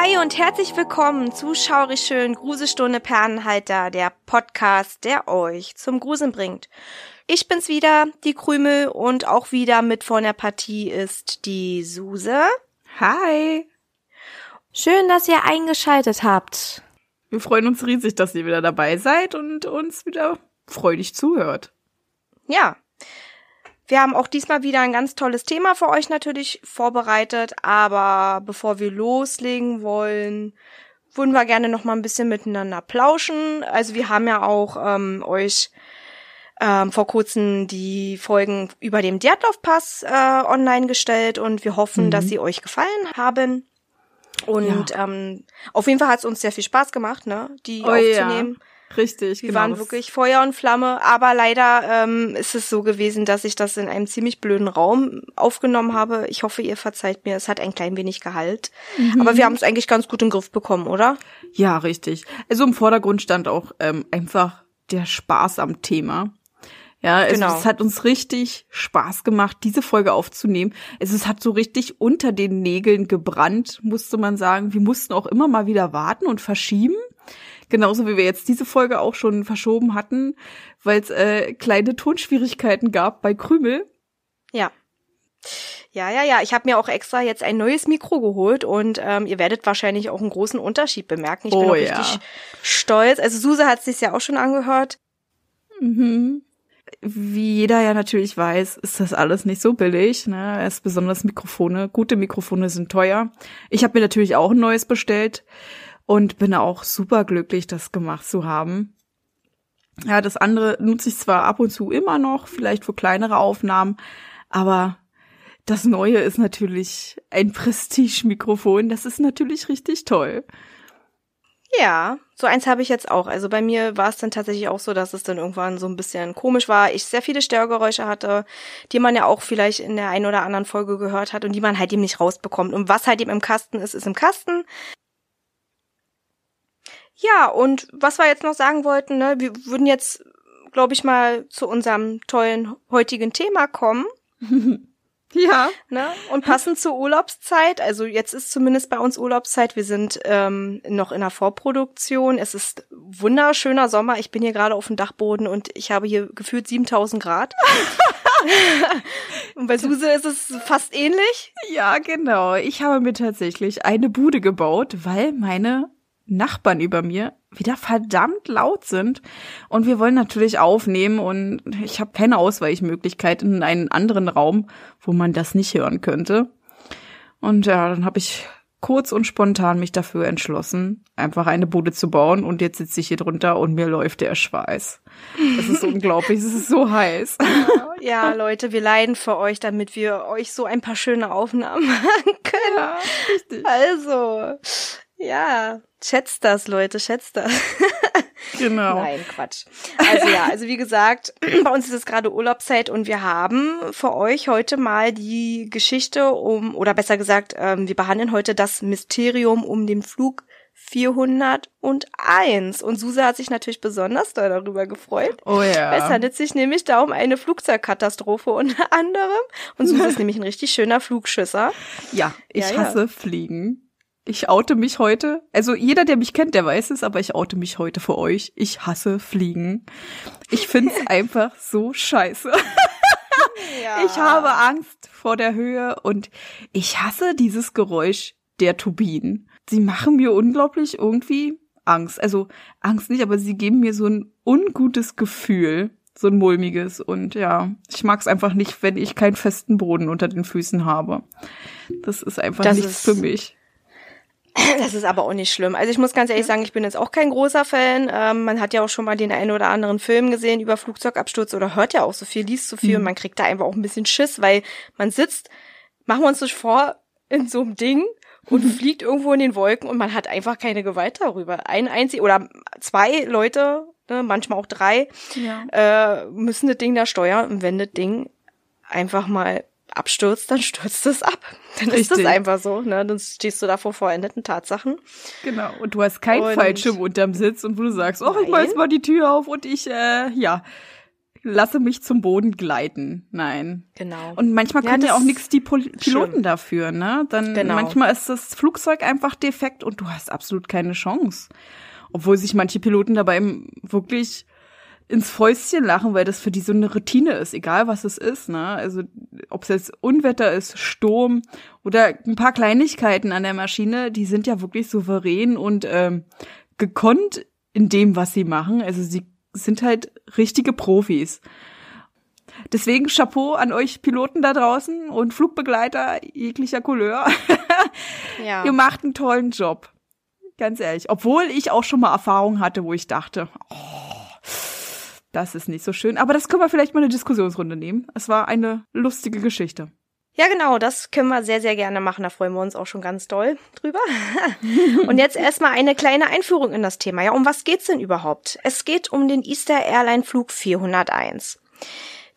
Hi und herzlich willkommen zu Schaurig schön Gruselstunde per Anhalter, der Podcast, der euch zum Gruseln bringt. Ich bin's wieder, die Krümel und auch wieder mit von der Partie ist die Suse. Hi. Schön, dass ihr eingeschaltet habt. Wir freuen uns riesig, dass ihr wieder dabei seid und uns wieder freudig zuhört. Ja. Wir haben auch diesmal wieder ein ganz tolles Thema für euch natürlich vorbereitet, aber bevor wir loslegen wollen, würden wir gerne noch mal ein bisschen miteinander plauschen. Also wir haben ja auch ähm, euch ähm, vor kurzem die Folgen über dem Derdlaufpass äh, online gestellt und wir hoffen, mhm. dass sie euch gefallen haben. Und ja. ähm, auf jeden Fall hat es uns sehr viel Spaß gemacht, ne, die oh, aufzunehmen. Ja. Richtig, Wir genau. waren wirklich Feuer und Flamme, aber leider ähm, ist es so gewesen, dass ich das in einem ziemlich blöden Raum aufgenommen habe. Ich hoffe, ihr verzeiht mir, es hat ein klein wenig Gehalt. Mhm. Aber wir haben es eigentlich ganz gut im Griff bekommen, oder? Ja, richtig. Also im Vordergrund stand auch ähm, einfach der Spaß am Thema. Ja, es, genau. es hat uns richtig Spaß gemacht, diese Folge aufzunehmen. Es, es hat so richtig unter den Nägeln gebrannt, musste man sagen. Wir mussten auch immer mal wieder warten und verschieben. Genauso wie wir jetzt diese Folge auch schon verschoben hatten, weil es äh, kleine Tonschwierigkeiten gab bei Krümel. Ja. Ja, ja, ja. Ich habe mir auch extra jetzt ein neues Mikro geholt und ähm, ihr werdet wahrscheinlich auch einen großen Unterschied bemerken. Ich bin oh, auch ja. richtig stolz. Also Suse hat sich ja auch schon angehört. Mhm wie jeder ja natürlich weiß, ist das alles nicht so billig. Ne? Erst besonders Mikrofone. Gute Mikrofone sind teuer. Ich habe mir natürlich auch ein neues bestellt und bin auch super glücklich, das gemacht zu haben. Ja, das andere nutze ich zwar ab und zu immer noch, vielleicht für kleinere Aufnahmen, aber das neue ist natürlich ein Prestige-Mikrofon. Das ist natürlich richtig toll. Ja, so eins habe ich jetzt auch. Also bei mir war es dann tatsächlich auch so, dass es dann irgendwann so ein bisschen komisch war. Ich sehr viele Störgeräusche hatte, die man ja auch vielleicht in der einen oder anderen Folge gehört hat und die man halt eben nicht rausbekommt. Und was halt eben im Kasten ist, ist im Kasten. Ja, und was wir jetzt noch sagen wollten, ne, wir würden jetzt, glaube ich, mal zu unserem tollen heutigen Thema kommen. Ja. Ne? Und passend zur Urlaubszeit, also jetzt ist zumindest bei uns Urlaubszeit, wir sind ähm, noch in der Vorproduktion. Es ist wunderschöner Sommer. Ich bin hier gerade auf dem Dachboden und ich habe hier gefühlt 7000 Grad. und bei Suse ist es fast ähnlich. Ja, genau. Ich habe mir tatsächlich eine Bude gebaut, weil meine Nachbarn über mir wieder verdammt laut sind. Und wir wollen natürlich aufnehmen und ich habe keine Ausweichmöglichkeit in einen anderen Raum, wo man das nicht hören könnte. Und ja, dann habe ich kurz und spontan mich dafür entschlossen, einfach eine Bude zu bauen und jetzt sitze ich hier drunter und mir läuft der Schweiß. Das ist unglaublich, es ist so heiß. Ja, Leute, wir leiden für euch, damit wir euch so ein paar schöne Aufnahmen machen können. Ja, richtig. Also, ja, schätzt das, Leute, schätzt das. Genau. Nein, Quatsch. Also ja, also wie gesagt, bei uns ist es gerade Urlaubszeit und wir haben für euch heute mal die Geschichte um, oder besser gesagt, ähm, wir behandeln heute das Mysterium um den Flug 401. Und Susa hat sich natürlich besonders darüber gefreut. Oh ja. Es handelt sich nämlich da um eine Flugzeugkatastrophe unter anderem. Und Susa ist nämlich ein richtig schöner Flugschüsser. Ja, ich ja, hasse ja. Fliegen. Ich oute mich heute. Also jeder, der mich kennt, der weiß es, aber ich oute mich heute für euch. Ich hasse Fliegen. Ich find's einfach so scheiße. Ja. Ich habe Angst vor der Höhe und ich hasse dieses Geräusch der Turbinen. Sie machen mir unglaublich irgendwie Angst. Also Angst nicht, aber sie geben mir so ein ungutes Gefühl, so ein mulmiges. Und ja, ich mag es einfach nicht, wenn ich keinen festen Boden unter den Füßen habe. Das ist einfach das nichts ist, für mich. Das ist aber auch nicht schlimm. Also ich muss ganz ehrlich sagen, ich bin jetzt auch kein großer Fan. Ähm, man hat ja auch schon mal den einen oder anderen Film gesehen über Flugzeugabsturz oder hört ja auch so viel, liest so viel mhm. und man kriegt da einfach auch ein bisschen Schiss, weil man sitzt, machen wir uns das vor, in so einem Ding und fliegt irgendwo in den Wolken und man hat einfach keine Gewalt darüber. Ein einzig oder zwei Leute, ne, manchmal auch drei, ja. äh, müssen das Ding da steuern und wenn das Ding einfach mal abstürzt, dann stürzt es ab. Dann ist das Richtig. einfach so, ne? Dann stehst du da vor vollendeten Tatsachen. Genau. Und du hast keinen Und- Fallschirm unterm Sitz und wo du sagst, oh, ich mach jetzt mal die Tür auf und ich, äh, ja, lasse mich zum Boden gleiten. Nein. Genau. Und manchmal Ja, können ja das auch nichts die Pol Piloten schlimm. dafür, ne? Dann Genau. manchmal ist das Flugzeug einfach defekt und du hast absolut keine Chance. Obwohl sich manche Piloten dabei wirklich ins Fäustchen lachen, weil das für die so eine Routine ist, egal was es ist, ne? Also ob es jetzt Unwetter ist, Sturm oder ein paar Kleinigkeiten an der Maschine, die sind ja wirklich souverän und ähm, gekonnt in dem, was sie machen. Also sie sind halt richtige Profis. Deswegen Chapeau an euch Piloten da draußen und Flugbegleiter jeglicher Couleur. ja. Ihr macht einen tollen Job. Ganz ehrlich. Obwohl ich auch schon mal Erfahrungen hatte, wo ich dachte, oh, das ist nicht so schön. Aber das können wir vielleicht mal eine Diskussionsrunde nehmen. Es war eine lustige Geschichte. Ja, genau, das können wir sehr, sehr gerne machen. Da freuen wir uns auch schon ganz doll drüber. Und jetzt erstmal eine kleine Einführung in das Thema. Ja, um was geht's denn überhaupt? Es geht um den Easter Airline Flug 401.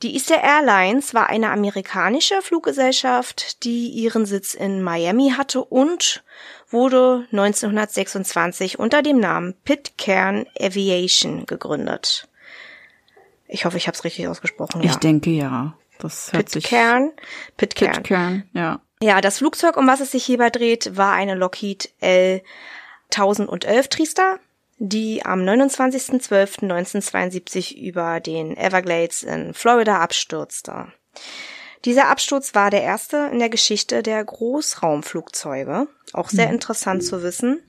Die Easter Airlines war eine amerikanische Fluggesellschaft, die ihren Sitz in Miami hatte und wurde 1926 unter dem Namen Pitcairn Aviation gegründet. Ich hoffe, ich habe es richtig ausgesprochen. Ja. Ich denke ja. Das hört sich Pitcairn. Pitcairn. Pitcairn, ja. Ja, das Flugzeug, um was es sich hierbei dreht, war eine Lockheed L 1011 Triester, die am 29.12.1972 über den Everglades in Florida abstürzte. Dieser Absturz war der erste in der Geschichte der Großraumflugzeuge. Auch sehr interessant zu wissen.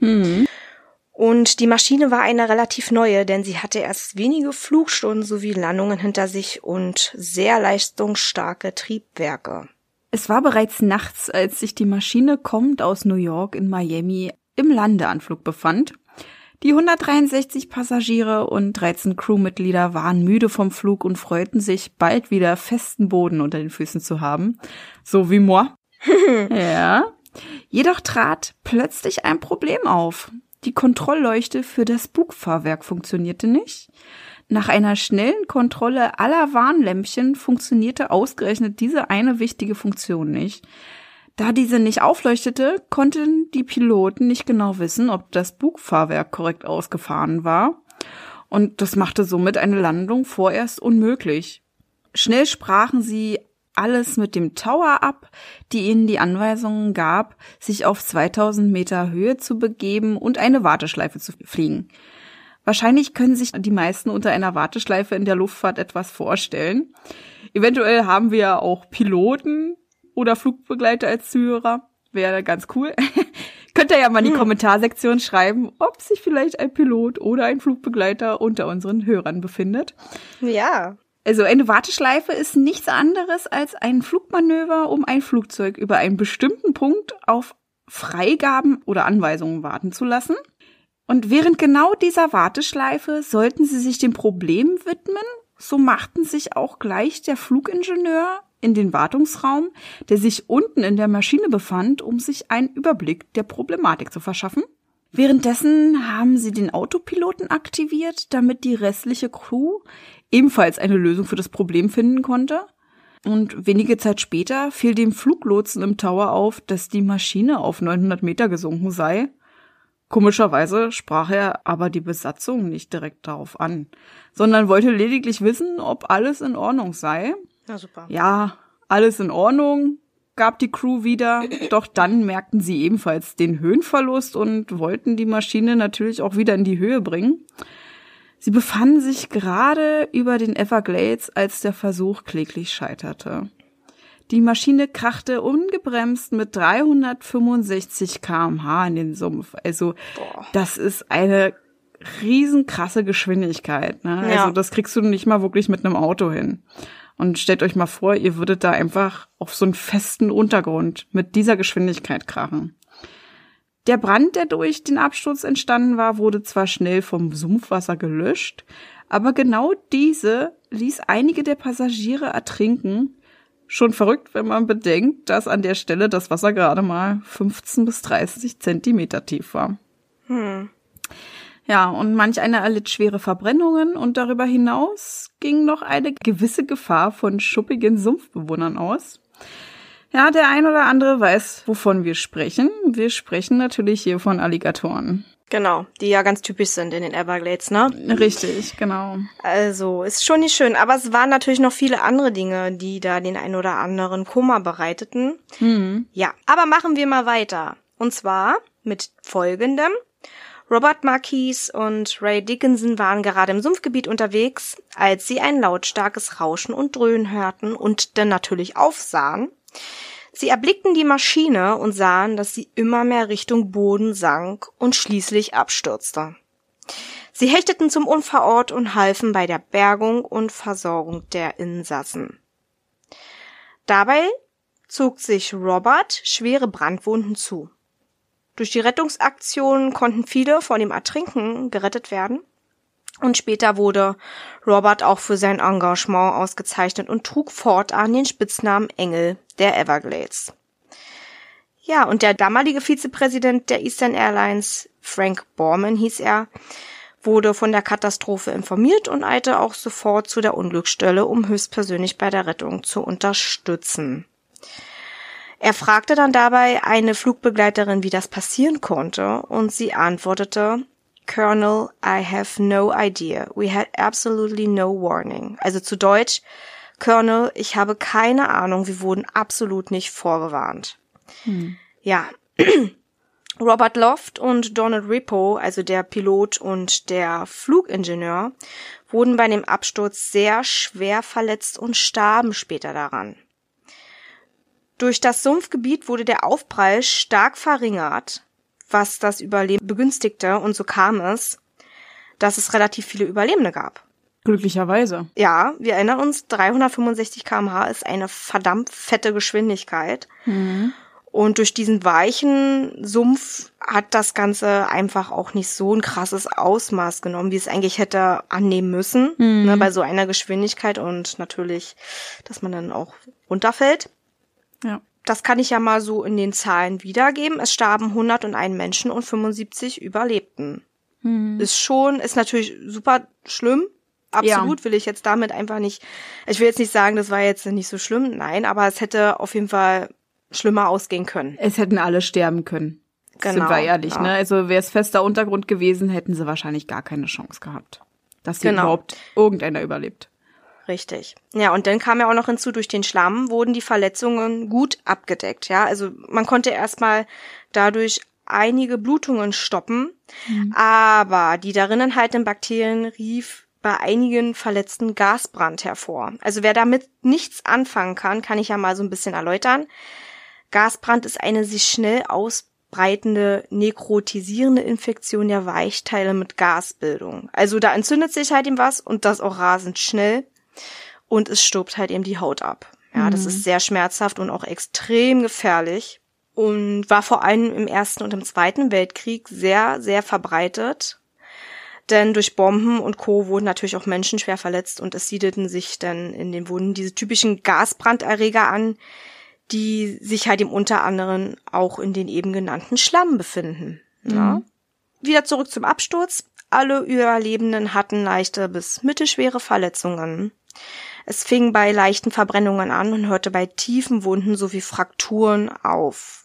Und die Maschine war eine relativ neue, denn sie hatte erst wenige Flugstunden sowie Landungen hinter sich und sehr leistungsstarke Triebwerke. Es war bereits nachts, als sich die Maschine kommend aus New York in Miami im Landeanflug befand. Die 163 Passagiere und 13 Crewmitglieder waren müde vom Flug und freuten sich, bald wieder festen Boden unter den Füßen zu haben. So wie moi. ja. Jedoch trat plötzlich ein Problem auf. Die Kontrollleuchte für das Bugfahrwerk funktionierte nicht. Nach einer schnellen Kontrolle aller Warnlämpchen funktionierte ausgerechnet diese eine wichtige Funktion nicht. Da diese nicht aufleuchtete, konnten die Piloten nicht genau wissen, ob das Bugfahrwerk korrekt ausgefahren war. Und das machte somit eine Landung vorerst unmöglich. Schnell sprachen sie alles mit dem Tower ab, die ihnen die Anweisungen gab, sich auf 2000 Meter Höhe zu begeben und eine Warteschleife zu fliegen. Wahrscheinlich können sich die meisten unter einer Warteschleife in der Luftfahrt etwas vorstellen. Eventuell haben wir ja auch Piloten oder Flugbegleiter als Zuhörer. Wäre ganz cool. Könnt ihr ja mal in die Kommentarsektion schreiben, ob sich vielleicht ein Pilot oder ein Flugbegleiter unter unseren Hörern befindet. Ja. Also eine Warteschleife ist nichts anderes als ein Flugmanöver, um ein Flugzeug über einen bestimmten Punkt auf Freigaben oder Anweisungen warten zu lassen. Und während genau dieser Warteschleife sollten sie sich dem Problem widmen, so machten sich auch gleich der Flugingenieur in den Wartungsraum, der sich unten in der Maschine befand, um sich einen Überblick der Problematik zu verschaffen. Währenddessen haben sie den Autopiloten aktiviert, damit die restliche Crew ebenfalls eine Lösung für das Problem finden konnte. Und wenige Zeit später fiel dem Fluglotsen im Tower auf, dass die Maschine auf 900 Meter gesunken sei. Komischerweise sprach er aber die Besatzung nicht direkt darauf an, sondern wollte lediglich wissen, ob alles in Ordnung sei. Na super. Ja, alles in Ordnung, gab die Crew wieder, doch dann merkten sie ebenfalls den Höhenverlust und wollten die Maschine natürlich auch wieder in die Höhe bringen. Sie befanden sich gerade über den Everglades, als der Versuch kläglich scheiterte. Die Maschine krachte ungebremst mit 365 kmh in den Sumpf. Also Boah. das ist eine riesenkrasse Geschwindigkeit. Ne? Ja. Also das kriegst du nicht mal wirklich mit einem Auto hin. Und stellt euch mal vor, ihr würdet da einfach auf so einen festen Untergrund mit dieser Geschwindigkeit krachen. Der Brand, der durch den Absturz entstanden war, wurde zwar schnell vom Sumpfwasser gelöscht, aber genau diese ließ einige der Passagiere ertrinken. Schon verrückt, wenn man bedenkt, dass an der Stelle das Wasser gerade mal 15 bis 30 Zentimeter tief war. Hm. Ja, und manch einer erlitt schwere Verbrennungen und darüber hinaus ging noch eine gewisse Gefahr von schuppigen Sumpfbewohnern aus. Ja, der ein oder andere weiß, wovon wir sprechen. Wir sprechen natürlich hier von Alligatoren. Genau, die ja ganz typisch sind in den Everglades, ne? Richtig, genau. Also, ist schon nicht schön, aber es waren natürlich noch viele andere Dinge, die da den ein oder anderen Kummer bereiteten. Mhm. Ja, aber machen wir mal weiter. Und zwar mit folgendem. Robert Marquis und Ray Dickinson waren gerade im Sumpfgebiet unterwegs, als sie ein lautstarkes Rauschen und Dröhnen hörten und dann natürlich aufsahen. Sie erblickten die Maschine und sahen, dass sie immer mehr Richtung Boden sank und schließlich abstürzte. Sie hechteten zum Unfallort und halfen bei der Bergung und Versorgung der Insassen. Dabei zog sich Robert schwere Brandwunden zu. Durch die Rettungsaktion konnten viele vor dem Ertrinken gerettet werden. Und später wurde Robert auch für sein Engagement ausgezeichnet und trug fortan den Spitznamen Engel der Everglades. Ja, und der damalige Vizepräsident der Eastern Airlines, Frank Borman hieß er, wurde von der Katastrophe informiert und eilte auch sofort zu der Unglücksstelle, um höchstpersönlich bei der Rettung zu unterstützen. Er fragte dann dabei eine Flugbegleiterin, wie das passieren konnte, und sie antwortete, Colonel, I have no idea. We had absolutely no warning. Also zu Deutsch, Colonel, ich habe keine Ahnung, wir wurden absolut nicht vorgewarnt. Hm. Ja. Robert Loft und Donald Ripo, also der Pilot und der Flugingenieur, wurden bei dem Absturz sehr schwer verletzt und starben später daran. Durch das Sumpfgebiet wurde der Aufprall stark verringert, was das Überleben begünstigte und so kam es, dass es relativ viele Überlebende gab. Glücklicherweise. Ja, wir erinnern uns, 365 kmh ist eine verdammt fette Geschwindigkeit. Mhm. Und durch diesen weichen Sumpf hat das Ganze einfach auch nicht so ein krasses Ausmaß genommen, wie es eigentlich hätte annehmen müssen, Mhm. ne, bei so einer Geschwindigkeit und natürlich, dass man dann auch runterfällt. Ja. Das kann ich ja mal so in den Zahlen wiedergeben. Es starben 101 Menschen und 75 überlebten. Mhm. Ist schon, ist natürlich super schlimm. Absolut will ich jetzt damit einfach nicht, ich will jetzt nicht sagen, das war jetzt nicht so schlimm, nein, aber es hätte auf jeden Fall schlimmer ausgehen können. Es hätten alle sterben können. Genau, Sind wir ehrlich, ja. ne? Also wäre es fester Untergrund gewesen, hätten sie wahrscheinlich gar keine Chance gehabt. Dass hier Genau. überhaupt irgendeiner überlebt. Richtig. Ja, und dann kam ja auch noch hinzu, durch den Schlamm wurden die Verletzungen gut abgedeckt, ja. Also man konnte erstmal dadurch einige Blutungen stoppen, aber die darin enthaltenen Bakterien rief bei einigen Verletzten Gasbrand hervor. Also wer damit nichts anfangen kann, kann ich ja mal so ein bisschen erläutern. Gasbrand ist eine sich schnell ausbreitende nekrotisierende Infektion der Weichteile mit Gasbildung. Also da entzündet sich halt ihm was und das auch rasend schnell und es stirbt halt eben die Haut ab. Ja, das ist sehr schmerzhaft und auch extrem gefährlich und war vor allem im Ersten und im Zweiten Weltkrieg sehr, sehr verbreitet. Denn durch Bomben und Co. wurden natürlich auch Menschen schwer verletzt und es siedelten sich dann in den Wunden diese typischen Gasbranderreger an, die sich halt im unter anderem auch in den eben genannten Schlamm befinden. Ja. Wieder zurück zum Absturz. Alle Überlebenden hatten leichte bis mittelschwere Verletzungen. Es fing bei leichten Verbrennungen an und hörte bei tiefen Wunden sowie Frakturen auf.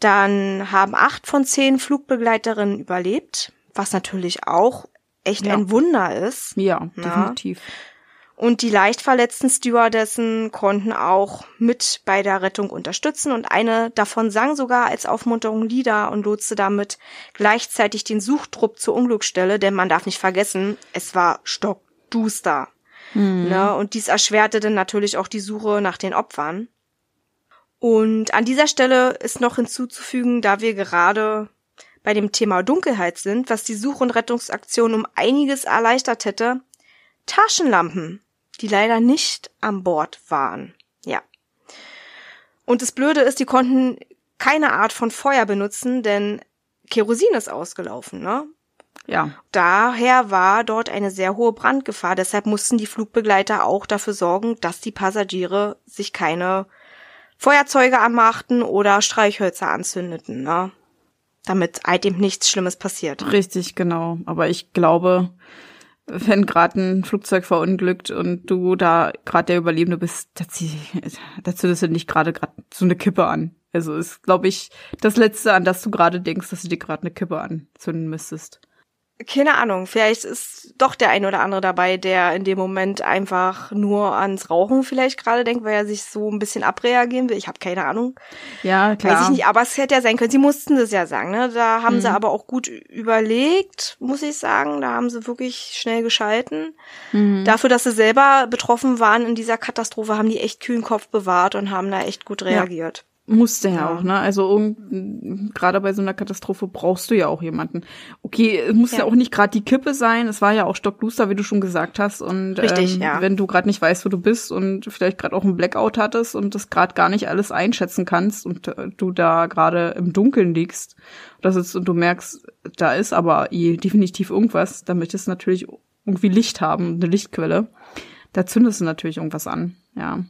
Dann haben acht von zehn Flugbegleiterinnen überlebt, was natürlich auch echt Ja. ein Wunder ist. Ja, Ja. definitiv. Und die leicht verletzten Stewardessen konnten auch mit bei der Rettung unterstützen und eine davon sang sogar als Aufmunterung Lieder und lotste damit gleichzeitig den Suchtrupp zur Unglücksstelle, denn man darf nicht vergessen, es war stockduster. Ne? Und dies erschwerte dann natürlich auch die Suche nach den Opfern. Und an dieser Stelle ist noch hinzuzufügen, da wir gerade bei dem Thema Dunkelheit sind, was die Such- und Rettungsaktion um einiges erleichtert hätte, Taschenlampen, die leider nicht an Bord waren. Ja. Und das Blöde ist, die konnten keine Art von Feuer benutzen, denn Kerosin ist ausgelaufen, ne? Ja. Daher war dort eine sehr hohe Brandgefahr. Deshalb mussten die Flugbegleiter auch dafür sorgen, dass die Passagiere sich keine Feuerzeuge anmachten oder Streichhölzer anzündeten, ne? Damit halt eben nichts Schlimmes passiert. Richtig, genau. Aber ich glaube, wenn gerade ein Flugzeug verunglückt und du da gerade der Überlebende bist, da zündest du nicht gerade gerade so eine Kippe an. Also ist, glaube ich, das Letzte, an das du gerade denkst, dass du dir gerade eine Kippe anzünden müsstest keine Ahnung, vielleicht ist doch der ein oder andere dabei, der in dem Moment einfach nur ans Rauchen vielleicht gerade denkt, weil er sich so ein bisschen abreagieren will. Ich habe keine Ahnung. Ja, klar. Weiß ich nicht, aber es hätte ja sein können. Sie mussten das ja sagen, ne? Da haben mhm. sie aber auch gut überlegt, muss ich sagen. Da haben sie wirklich schnell geschalten. Mhm. Dafür, dass sie selber betroffen waren in dieser Katastrophe, haben die echt kühlen Kopf bewahrt und haben da echt gut reagiert. Ja. Musste ja, auch, ne? Also gerade bei so einer Katastrophe brauchst du ja auch jemanden. Okay, es muss ja. ja auch nicht gerade die Kippe sein. Es war ja auch stockduster, wie du schon gesagt hast. Und Richtig, ähm, ja. wenn du gerade nicht weißt, wo du bist und vielleicht gerade auch einen Blackout hattest und das gerade gar nicht alles einschätzen kannst und äh, du da gerade im Dunkeln liegst, das ist und du merkst, da ist aber eh definitiv irgendwas, dann möchtest du natürlich irgendwie Licht haben, eine Lichtquelle. Da zündest du natürlich irgendwas an, ja.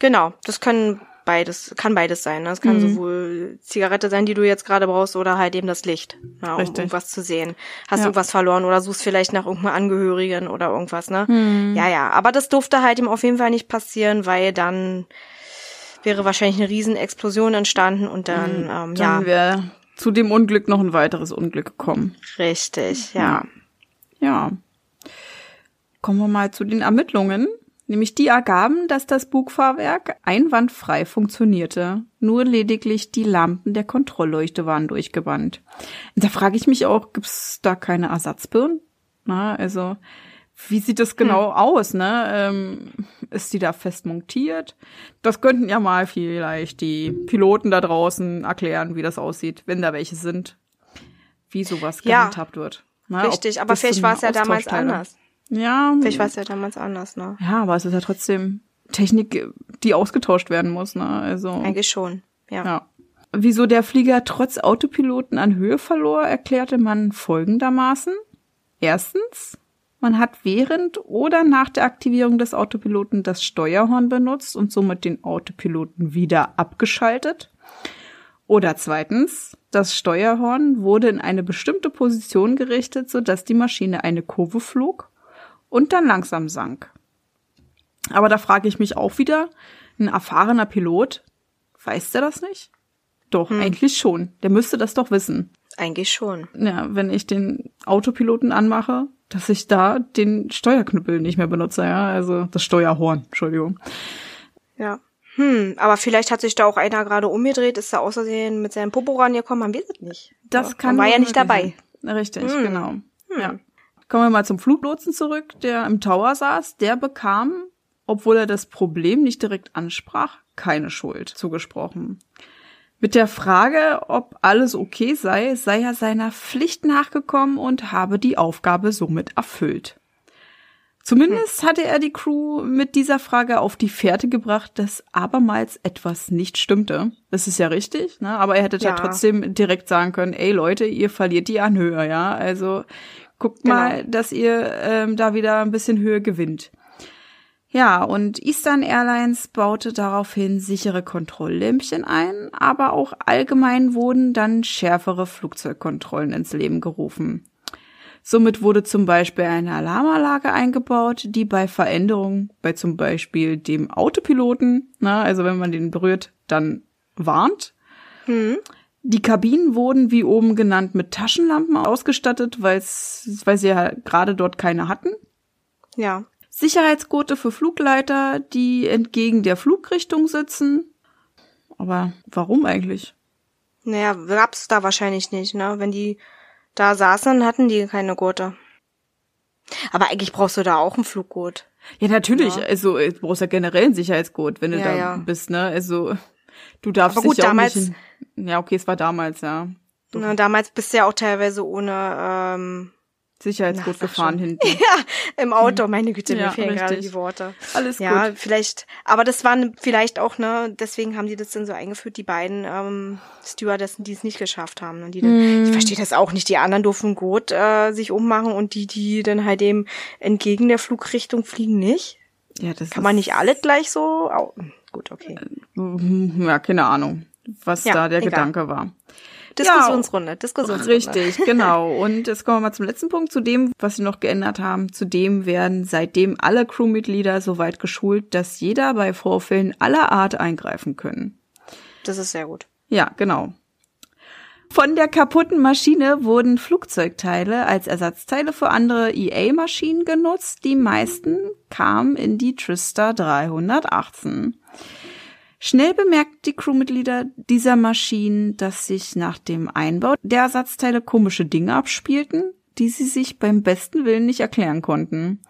Genau, das können beides, kann beides sein. Ne? Es kann mhm. sowohl Zigarette sein, die du jetzt gerade brauchst, oder halt eben das Licht, ja, um irgendwas zu sehen. Hast ja. irgendwas verloren oder suchst vielleicht nach irgendeinem Angehörigen oder irgendwas, ne? Mhm. Ja, ja. Aber das durfte halt ihm auf jeden Fall nicht passieren, weil dann wäre wahrscheinlich eine Riesenexplosion entstanden und dann, mhm. ähm, dann ja. wäre zu dem Unglück noch ein weiteres Unglück gekommen. Richtig, ja. Ja. Kommen wir mal zu den Ermittlungen. Nämlich die ergaben, dass das Bugfahrwerk einwandfrei funktionierte. Nur lediglich die Lampen der Kontrollleuchte waren durchgebannt. Da frage ich mich auch, gibt's da keine Ersatzbirnen? Na, also, wie sieht das genau hm. aus, ne? Ähm, ist die da fest montiert? Das könnten ja mal vielleicht die Piloten da draußen erklären, wie das aussieht, wenn da welche sind. Wie sowas gehandhabt ja, wird. Na, richtig, aber vielleicht war es ja damals anders. Ja. Vielleicht war es ja damals anders, ne? Ja, aber es ist ja trotzdem Technik, die ausgetauscht werden muss, ne? Also. Eigentlich schon, ja. ja. Wieso der Flieger trotz Autopiloten an Höhe verlor, erklärte man folgendermaßen. Erstens, man hat während oder nach der Aktivierung des Autopiloten das Steuerhorn benutzt und somit den Autopiloten wieder abgeschaltet. Oder zweitens, das Steuerhorn wurde in eine bestimmte Position gerichtet, sodass die Maschine eine Kurve flog und dann langsam sank. Aber da frage ich mich auch wieder, ein erfahrener Pilot, weiß der das nicht? Doch, hm. eigentlich schon. Der müsste das doch wissen. Eigentlich schon. Ja, wenn ich den Autopiloten anmache, dass ich da den Steuerknüppel nicht mehr benutze, ja, also das Steuerhorn, Entschuldigung. Ja. Hm, aber vielleicht hat sich da auch einer gerade umgedreht, ist da außersehen mit seinem Popo rangekommen, man weiß es nicht. Das ja, kann man war ja nicht dabei. Richtig, hm. genau. Hm. Ja. Kommen wir mal zum Fluglotsen zurück, der im Tower saß. Der bekam, obwohl er das Problem nicht direkt ansprach, keine Schuld zugesprochen. Mit der Frage, ob alles okay sei, sei er seiner Pflicht nachgekommen und habe die Aufgabe somit erfüllt. Zumindest hatte er die Crew mit dieser Frage auf die Fährte gebracht, dass abermals etwas nicht stimmte. Das ist ja richtig, ne? aber er hätte ja. ja trotzdem direkt sagen können, ey Leute, ihr verliert die Anhöhe, ja. Also Guckt genau. mal, dass ihr ähm, da wieder ein bisschen Höhe gewinnt. Ja, und Eastern Airlines baute daraufhin sichere Kontrolllämpchen ein, aber auch allgemein wurden dann schärfere Flugzeugkontrollen ins Leben gerufen. Somit wurde zum Beispiel eine Alarmanlage eingebaut, die bei Veränderungen, bei zum Beispiel dem Autopiloten, na, also wenn man den berührt, dann warnt. Hm. Die Kabinen wurden, wie oben genannt, mit Taschenlampen ausgestattet, weil sie ja gerade dort keine hatten. Ja. Sicherheitsgurte für Flugleiter, die entgegen der Flugrichtung sitzen. Aber warum eigentlich? Naja, gab's da wahrscheinlich nicht, ne? Wenn die da saßen, hatten die keine Gurte. Aber eigentlich brauchst du da auch einen Fluggurt. Ja, natürlich. Ja. Also, du brauchst ja generell einen Sicherheitsgurt, wenn du ja, da ja. bist, ne? Also, du darfst Aber gut, dich ja damals, auch nicht ja, okay, es war damals, ja. Na, damals bist du ja auch teilweise ohne ähm, Sicherheitsgurt Na, gefahren schon. hinten. ja, im Auto, meine Güte, ja, mir fehlen gerade die Worte. Alles gut. Ja, vielleicht, aber das waren vielleicht auch, ne, deswegen haben die das dann so eingeführt, die beiden ähm, Stewardessen, die es nicht geschafft haben. Ne, die dann, mm. Ich verstehe das auch nicht, die anderen durften gut äh, sich ummachen und die, die dann halt eben entgegen der Flugrichtung fliegen, nicht. Ja, das Kann man nicht alle gleich so, oh, gut, okay. Ja, keine Ahnung was ja, da der egal. Gedanke war. Diskussionsrunde, Diskussionsrunde. Richtig, genau. Und jetzt kommen wir mal zum letzten Punkt, zu dem, was sie noch geändert haben. Zudem werden seitdem alle Crewmitglieder so weit geschult, dass jeder bei Vorfällen aller Art eingreifen können. Das ist sehr gut. Ja, genau. Von der kaputten Maschine wurden Flugzeugteile als Ersatzteile für andere EA-Maschinen genutzt. Die meisten kamen in die Trista 318. Schnell bemerkten die Crewmitglieder dieser Maschinen, dass sich nach dem Einbau der Ersatzteile komische Dinge abspielten, die sie sich beim besten Willen nicht erklären konnten.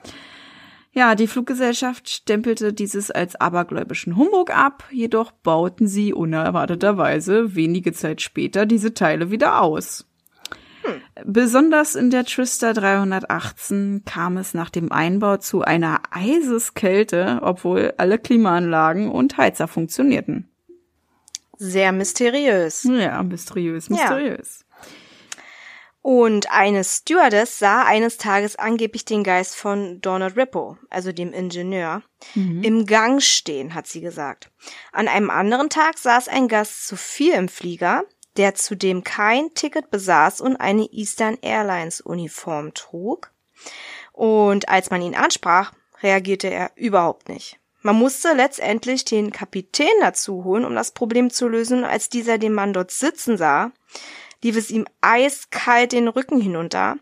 Ja, die Fluggesellschaft stempelte dieses als abergläubischen Humbug ab, jedoch bauten sie unerwarteterweise wenige Zeit später diese Teile wieder aus. Hm. Besonders in der Trista 318 kam es nach dem Einbau zu einer Eiseskälte, obwohl alle Klimaanlagen und Heizer funktionierten. Sehr mysteriös. Ja, mysteriös, mysteriös. Ja. Und eine Stewardess sah eines Tages angeblich den Geist von Donald Rippo, also dem Ingenieur, mhm. im Gang stehen, hat sie gesagt. An einem anderen Tag saß ein Gast zu viel im Flieger, der zudem kein Ticket besaß und eine Eastern Airlines Uniform trug. Und als man ihn ansprach, reagierte er überhaupt nicht. Man musste letztendlich den Kapitän dazu holen, um das Problem zu lösen, als dieser den Mann dort sitzen sah, lief es ihm eiskalt den Rücken hinunter,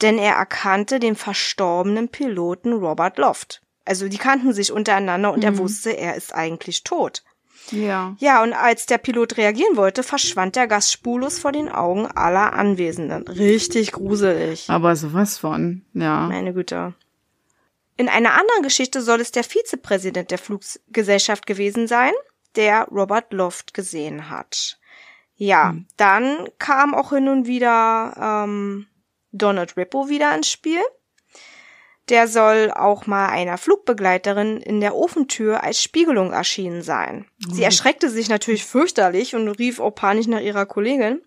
denn er erkannte den verstorbenen Piloten Robert Loft. Also die kannten sich untereinander und mhm. er wusste, er ist eigentlich tot. Ja. Ja, und als der Pilot reagieren wollte, verschwand der Gast spurlos vor den Augen aller Anwesenden. Richtig gruselig. Aber sowas von, ja. Meine Güte. In einer anderen Geschichte soll es der Vizepräsident der Fluggesellschaft gewesen sein, der Robert Loft gesehen hat. Ja, hm. dann kam auch hin und wieder ähm, Donald Rippo wieder ins Spiel. Der soll auch mal einer Flugbegleiterin in der Ofentür als Spiegelung erschienen sein. Mhm. Sie erschreckte sich natürlich fürchterlich und rief auch panisch nach ihrer Kollegin,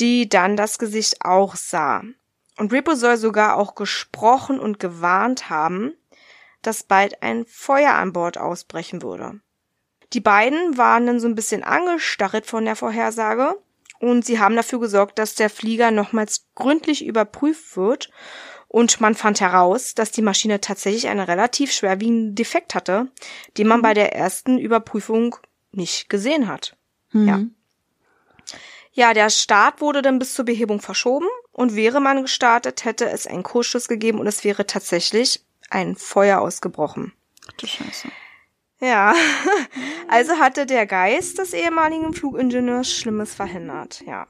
die dann das Gesicht auch sah. Und Rippo soll sogar auch gesprochen und gewarnt haben, dass bald ein Feuer an Bord ausbrechen würde. Die beiden waren dann so ein bisschen angestarrt von der Vorhersage und sie haben dafür gesorgt, dass der Flieger nochmals gründlich überprüft wird und man fand heraus, dass die Maschine tatsächlich einen relativ schwerwiegenden Defekt hatte, den man mhm. bei der ersten Überprüfung nicht gesehen hat. Mhm. Ja. Ja, der Start wurde dann bis zur Behebung verschoben und wäre man gestartet, hätte es einen Kursschuss gegeben und es wäre tatsächlich ein Feuer ausgebrochen. Ach du Scheiße. Ja, also hatte der Geist des ehemaligen Flugingenieurs Schlimmes verhindert, ja.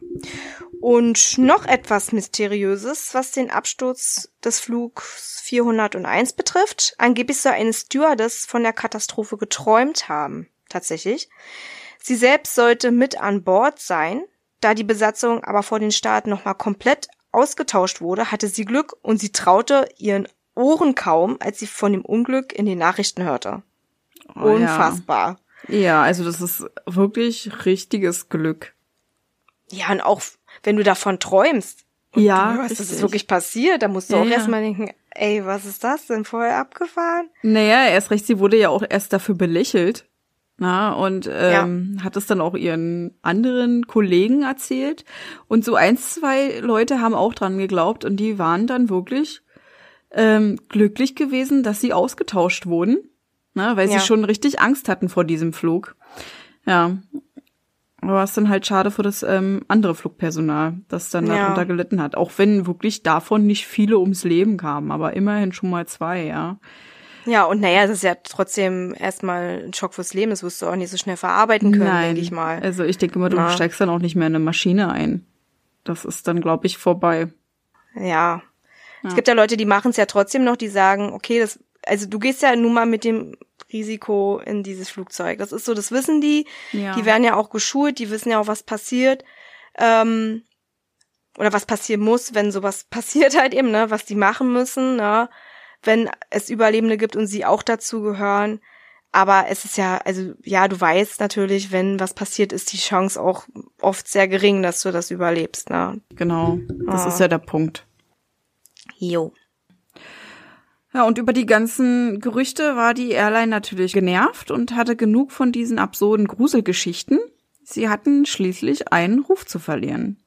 Und noch etwas Mysteriöses, was den Absturz des Flugs 401 betrifft. Angeblich soll eine Stewardess von der Katastrophe geträumt haben, tatsächlich. Sie selbst sollte mit an Bord sein, da die Besatzung aber vor den Start nochmal komplett ausgetauscht wurde, hatte sie Glück und sie traute ihren Ohren kaum, als sie von dem Unglück in den Nachrichten hörte. Oh, Unfassbar. Ja. ja, also das ist wirklich richtiges Glück. Ja, und auch wenn du davon träumst. Und ja. Du hörst, das ist wirklich passiert, da musst du ja, auch erstmal denken, ey, was ist das denn vorher abgefahren? Naja, erst recht, sie wurde ja auch erst dafür belächelt. Na, und ähm, ja. hat es dann auch ihren anderen Kollegen erzählt. Und so eins, zwei Leute haben auch dran geglaubt und die waren dann wirklich ähm, glücklich gewesen, dass sie ausgetauscht wurden ne, weil ja. sie schon richtig Angst hatten vor diesem Flug. Ja. Aber es ist dann halt schade für das ähm, andere Flugpersonal, das dann ja. darunter gelitten hat. Auch wenn wirklich davon nicht viele ums Leben kamen, aber immerhin schon mal zwei, ja. Ja, und naja, das ist ja trotzdem erstmal ein Schock fürs Leben. Das wirst du auch nicht so schnell verarbeiten können, denke ich mal. Also ich denke immer, du Na. steigst dann auch nicht mehr in eine Maschine ein. Das ist dann, glaube ich, vorbei. Ja. ja. Es gibt ja Leute, die machen es ja trotzdem noch, die sagen, okay, das also du gehst ja nun mal mit dem Risiko in dieses Flugzeug. Das ist so, das wissen die. Ja. Die werden ja auch geschult, die wissen ja auch, was passiert. Ähm, oder was passieren muss, wenn sowas passiert halt eben, ne, was die machen müssen, ne, wenn es Überlebende gibt und sie auch dazu gehören. Aber es ist ja, also ja, du weißt natürlich, wenn was passiert, ist die Chance auch oft sehr gering, dass du das überlebst, ne? Genau, das ah. ist ja der Punkt. Jo. Ja, und über die ganzen Gerüchte war die Airline natürlich genervt und hatte genug von diesen absurden Gruselgeschichten. Sie hatten schließlich einen Ruf zu verlieren.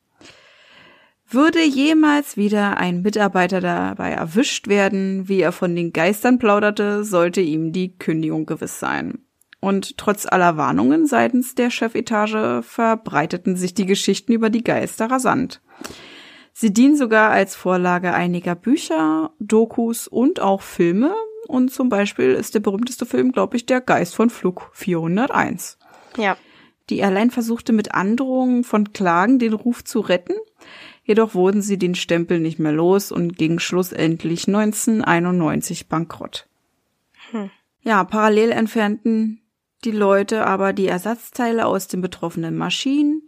Würde jemals wieder ein Mitarbeiter dabei erwischt werden, wie er von den Geistern plauderte, sollte ihm die Kündigung gewiss sein. Und trotz aller Warnungen seitens der Chefetage verbreiteten sich die Geschichten über die Geister rasant. Sie dienen sogar als Vorlage einiger Bücher, Dokus und auch Filme. Und zum Beispiel ist der berühmteste Film, glaube ich, Der Geist von Flug 401. Ja. Die Airline versuchte mit Androhungen von Klagen den Ruf zu retten, jedoch wurden sie den Stempel nicht mehr los und ging schlussendlich 1991 bankrott. Hm. Ja, parallel entfernten die Leute aber die Ersatzteile aus den betroffenen Maschinen.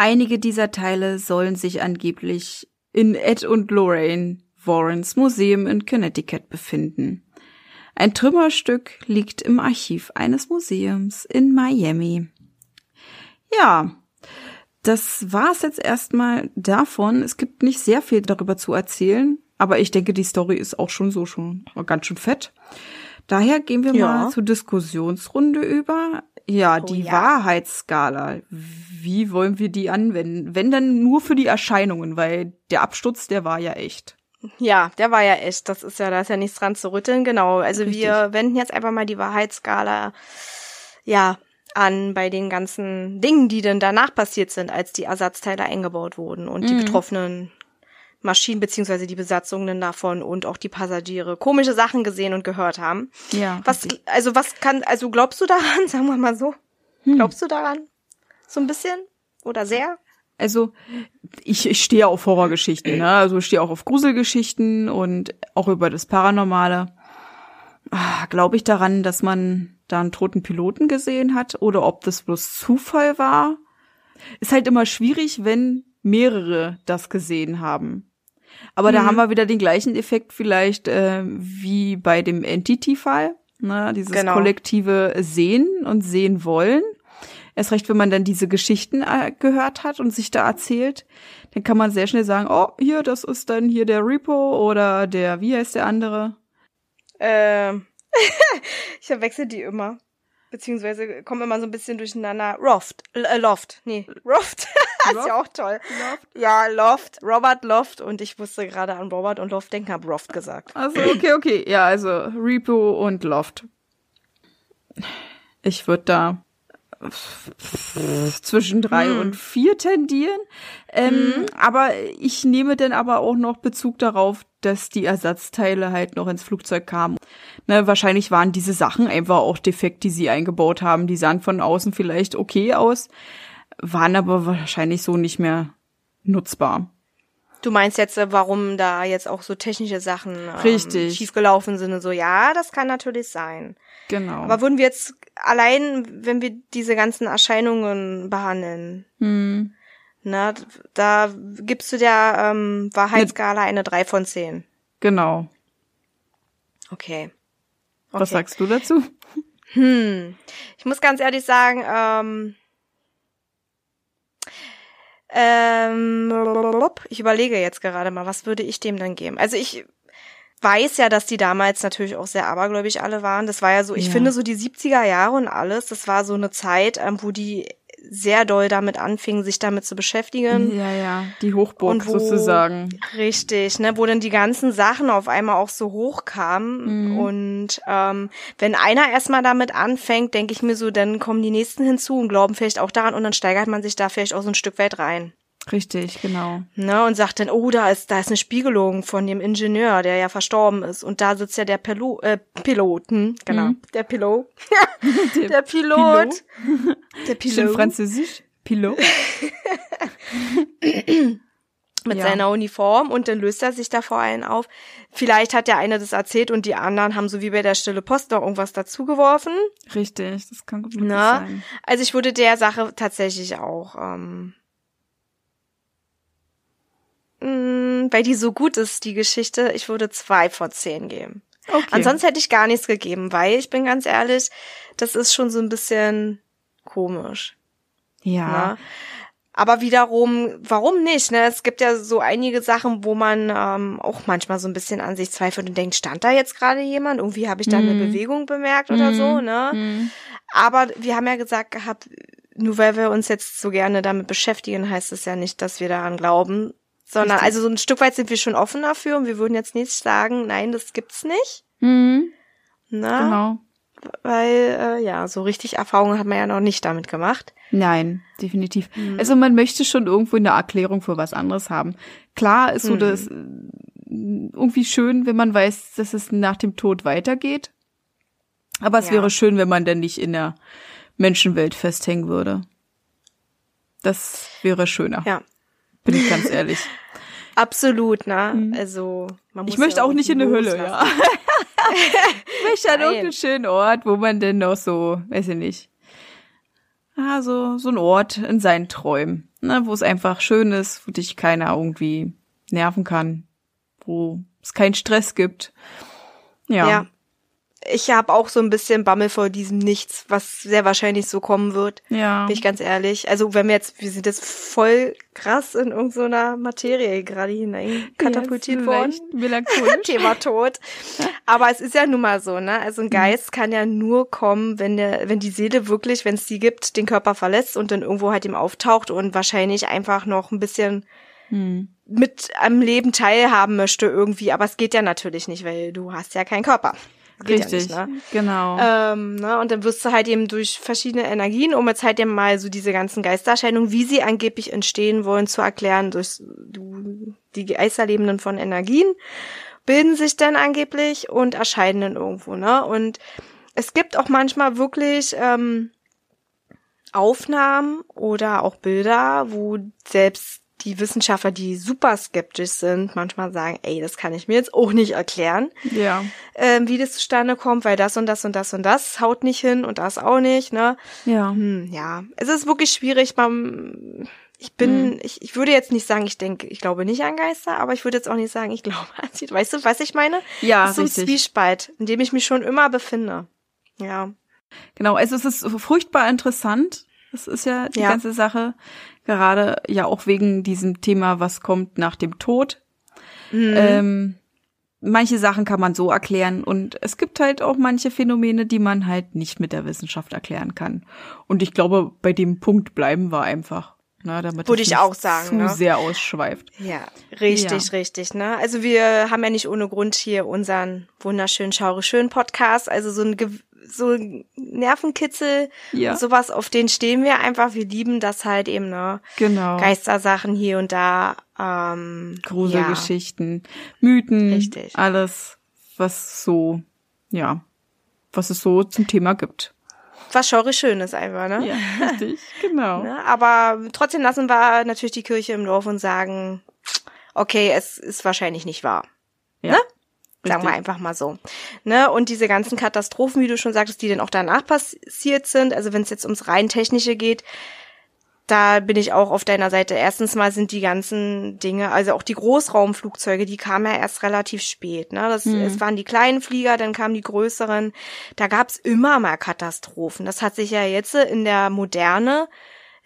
Einige dieser Teile sollen sich angeblich in Ed und Lorraine Warrens Museum in Connecticut befinden. Ein Trümmerstück liegt im Archiv eines Museums in Miami. Ja, das war's jetzt erstmal davon. Es gibt nicht sehr viel darüber zu erzählen, aber ich denke, die Story ist auch schon so schon ganz schön fett. Daher gehen wir ja. mal zur Diskussionsrunde über. Ja, oh, die ja. Wahrheitsskala. Wie wollen wir die anwenden? Wenn dann nur für die Erscheinungen, weil der Absturz, der war ja echt. Ja, der war ja echt. Das ist ja, da ist ja nichts dran zu rütteln. Genau. Also Richtig. wir wenden jetzt einfach mal die Wahrheitsskala, ja, an bei den ganzen Dingen, die denn danach passiert sind, als die Ersatzteile eingebaut wurden und mhm. die betroffenen Maschinen beziehungsweise die Besatzungen davon und auch die Passagiere komische Sachen gesehen und gehört haben. Ja. Was, also was kann, also glaubst du daran, sagen wir mal so? Hm. Glaubst du daran? So ein bisschen? Oder sehr? Also ich, ich stehe auf Horrorgeschichten, ne? Also ich stehe auch auf Gruselgeschichten und auch über das Paranormale. Ah, Glaube ich daran, dass man da einen toten Piloten gesehen hat oder ob das bloß Zufall war. Ist halt immer schwierig, wenn mehrere das gesehen haben. Aber mhm. da haben wir wieder den gleichen Effekt vielleicht äh, wie bei dem Entity-Fall. Ne? Dieses genau. kollektive Sehen und Sehen wollen. Erst recht, wenn man dann diese Geschichten äh, gehört hat und sich da erzählt, dann kann man sehr schnell sagen, oh, hier, das ist dann hier der Repo oder der, wie heißt der andere? Ähm, ich verwechsel die immer. Beziehungsweise kommen immer so ein bisschen durcheinander. Roft. Äh, Loft. Nee, Roft. ist ja auch toll. Loft? Ja, Loft. Robert Loft. Und ich musste gerade an Robert und Loft denken, hab Roft gesagt. Also, okay, okay. Ja, also Repo und Loft. Ich würde da zwischen drei hm. und vier tendieren. Ähm, hm. Aber ich nehme dann aber auch noch Bezug darauf, dass die Ersatzteile halt noch ins Flugzeug kamen. Ne, wahrscheinlich waren diese Sachen einfach auch defekt, die sie eingebaut haben. Die sahen von außen vielleicht okay aus, waren aber wahrscheinlich so nicht mehr nutzbar. Du meinst jetzt, äh, warum da jetzt auch so technische Sachen ähm, Richtig. schiefgelaufen sind und so? Ja, das kann natürlich sein. Genau. Aber würden wir jetzt allein, wenn wir diese ganzen Erscheinungen behandeln, hm. na, da gibst du der ähm, Wahrheitsskala eine 3 von 10. Genau. Okay. okay. Was sagst du dazu? Hm. Ich muss ganz ehrlich sagen, ähm, ähm, ich überlege jetzt gerade mal, was würde ich dem dann geben? Also ich weiß ja, dass die damals natürlich auch sehr abergläubig alle waren. Das war ja so, ich ja. finde so die 70er Jahre und alles, das war so eine Zeit, ähm, wo die sehr doll damit anfingen, sich damit zu beschäftigen. Ja, ja, die Hochburg wo, sozusagen. Richtig, ne, wo dann die ganzen Sachen auf einmal auch so hochkamen. Mhm. Und ähm, wenn einer erstmal damit anfängt, denke ich mir so, dann kommen die nächsten hinzu und glauben vielleicht auch daran und dann steigert man sich da vielleicht auch so ein Stück weit rein. Richtig, genau. Ne, und sagt dann, oh, da ist, da ist eine Spiegelung von dem Ingenieur, der ja verstorben ist. Und da sitzt ja der Pilo äh, Pilot, hm, genau, mhm. der Pilot. der, der Pilot. Pilot. Der Pilot. Schön französisch. Pilot. mit ja. seiner Uniform und dann löst er sich da vor allen auf. Vielleicht hat der eine das erzählt und die anderen haben so wie bei der Stille Post noch irgendwas dazugeworfen. Richtig, das kann gut ne? sein. Also ich würde der Sache tatsächlich auch ähm, mh, mm, weil die so gut ist, die Geschichte, ich würde zwei von zehn geben. Okay. Ansonsten hätte ich gar nichts gegeben, weil ich bin ganz ehrlich, das ist schon so ein bisschen komisch. Ja. Ne? Aber wiederum, warum nicht? Ne? Es gibt ja so einige Sachen, wo man ähm, auch manchmal so ein bisschen an sich zweifelt und denkt, stand da jetzt gerade jemand? Irgendwie habe ich da mm. eine mhm. Bewegung bemerkt oder mm. so, ne? Mm. Aber wir haben ja gesagt gehabt, nur weil wir uns jetzt so gerne damit beschäftigen, heißt es ja nicht, dass wir daran glauben, sondern Richtig. also so ein Stück weit sind wir schon offen dafür und wir würden jetzt nicht sagen, nein, das gibt's nicht. Mhm, Na, genau. weil äh, ja, so richtig Erfahrungen hat man ja noch nicht damit gemacht. Nein, definitiv. Mhm. Also man möchte schon irgendwo eine Erklärung für was anderes haben. Klar ist so Mhm. das äh, irgendwie schön, wenn man weiß, dass es nach dem Tod weitergeht. Aber es Ja. wäre schön, wenn man dann nicht in der Menschenwelt festhängen würde. Das wäre schöner, Ja, bin ich ganz ehrlich. absolut, ne? Also man muss Mhm. Ich möchte ja auch nicht in eine Hölle, ja. ich möchte an Nein. irgendeinen schönen Ort, wo man denn noch so, weiß ich nicht, ah, so, so ein Ort in seinen Träumen, ne, wo es einfach schön ist, wo dich keiner irgendwie nerven kann, wo es keinen Stress gibt. Ja. Ja. Ich habe auch so ein bisschen Bammel vor diesem Nichts, was sehr wahrscheinlich so kommen wird. Ja. Bin ich ganz ehrlich. Also wenn wir jetzt, wir sind jetzt voll krass in irgendeiner Materie gerade hinein katapultiert Jetzt worden. Melancholisch. Thema Tod. Aber es ist ja nun mal so, ne? Also Mhm. ein Geist kann ja nur kommen, wenn der, wenn die Seele wirklich, wenn es die gibt, den Körper verlässt und dann irgendwo halt ihm auftaucht und wahrscheinlich einfach noch ein bisschen Hm. mit am Leben teilhaben möchte irgendwie. Aber es geht ja natürlich nicht, weil du hast ja keinen Körper. Richtig, Ja nicht, ne? genau. Ähm, ne, und dann wirst du halt eben durch verschiedene Energien, um jetzt halt eben mal so diese ganzen Geistererscheinungen, wie sie angeblich entstehen wollen, zu erklären, durch du, die Geisterlebenden von Energien, bilden sich dann angeblich und erscheinen dann irgendwo, ne? Und es gibt auch manchmal wirklich ähm, Aufnahmen oder auch Bilder, wo selbst die Wissenschaftler, die super skeptisch sind, manchmal sagen, ey, das kann ich mir jetzt auch nicht erklären ja. ähm, wie das zustande kommt, weil das und das und das und das haut nicht hin und das auch nicht, ne? Ja. Hm, ja, es ist wirklich schwierig. Man, ich bin, Hm. ich, ich würde jetzt nicht sagen, ich denke, ich glaube nicht an Geister, aber ich würde jetzt auch nicht sagen, ich glaube an sie. Weißt du, was ich meine? Ja, das ist so ein. Zwiespalt, in dem ich mich schon immer befinde. Ja. Genau, also es ist furchtbar interessant. Das ist ja die Ja. ganze Sache. Gerade ja auch wegen diesem Thema, was kommt nach dem Tod. Mhm. Ähm, manche Sachen kann man so erklären und es gibt halt auch manche Phänomene, die man halt nicht mit der Wissenschaft erklären kann. Und ich glaube, bei dem Punkt bleiben wir einfach. Ne, damit Würde ich auch sagen, zu ne? sehr ausschweift. Ja, richtig, richtig, ne? Also wir haben ja nicht ohne Grund hier unseren wunderschönen Schaure schön Podcast, also so ein so Nervenkitzel Ja. sowas, auf den stehen wir einfach. Wir lieben das halt eben, ne? Genau. Geistersachen hier und da. Ähm, Gruselgeschichten, Mythen, Richtig. alles, was so, ja, was es so zum Thema gibt. Ja, was Schaure schön ist einfach, ne? Ja, richtig, genau. Ne? Aber trotzdem lassen wir natürlich die Kirche im Dorf und sagen, okay, es ist wahrscheinlich nicht wahr. Ja, ne? Sagen wir richtig. einfach mal so. Ne? Und diese ganzen Katastrophen, wie du schon sagtest, die dann auch danach passiert sind, also wenn es jetzt ums rein technische geht, da bin ich auch auf deiner Seite. Erstens mal sind die ganzen Dinge, also auch die Großraumflugzeuge, die kamen ja erst relativ spät. Ne? Das, Mhm. Es waren die kleinen Flieger, dann kamen die größeren. Da gab's immer mal Katastrophen. Das hat sich ja jetzt in der Moderne,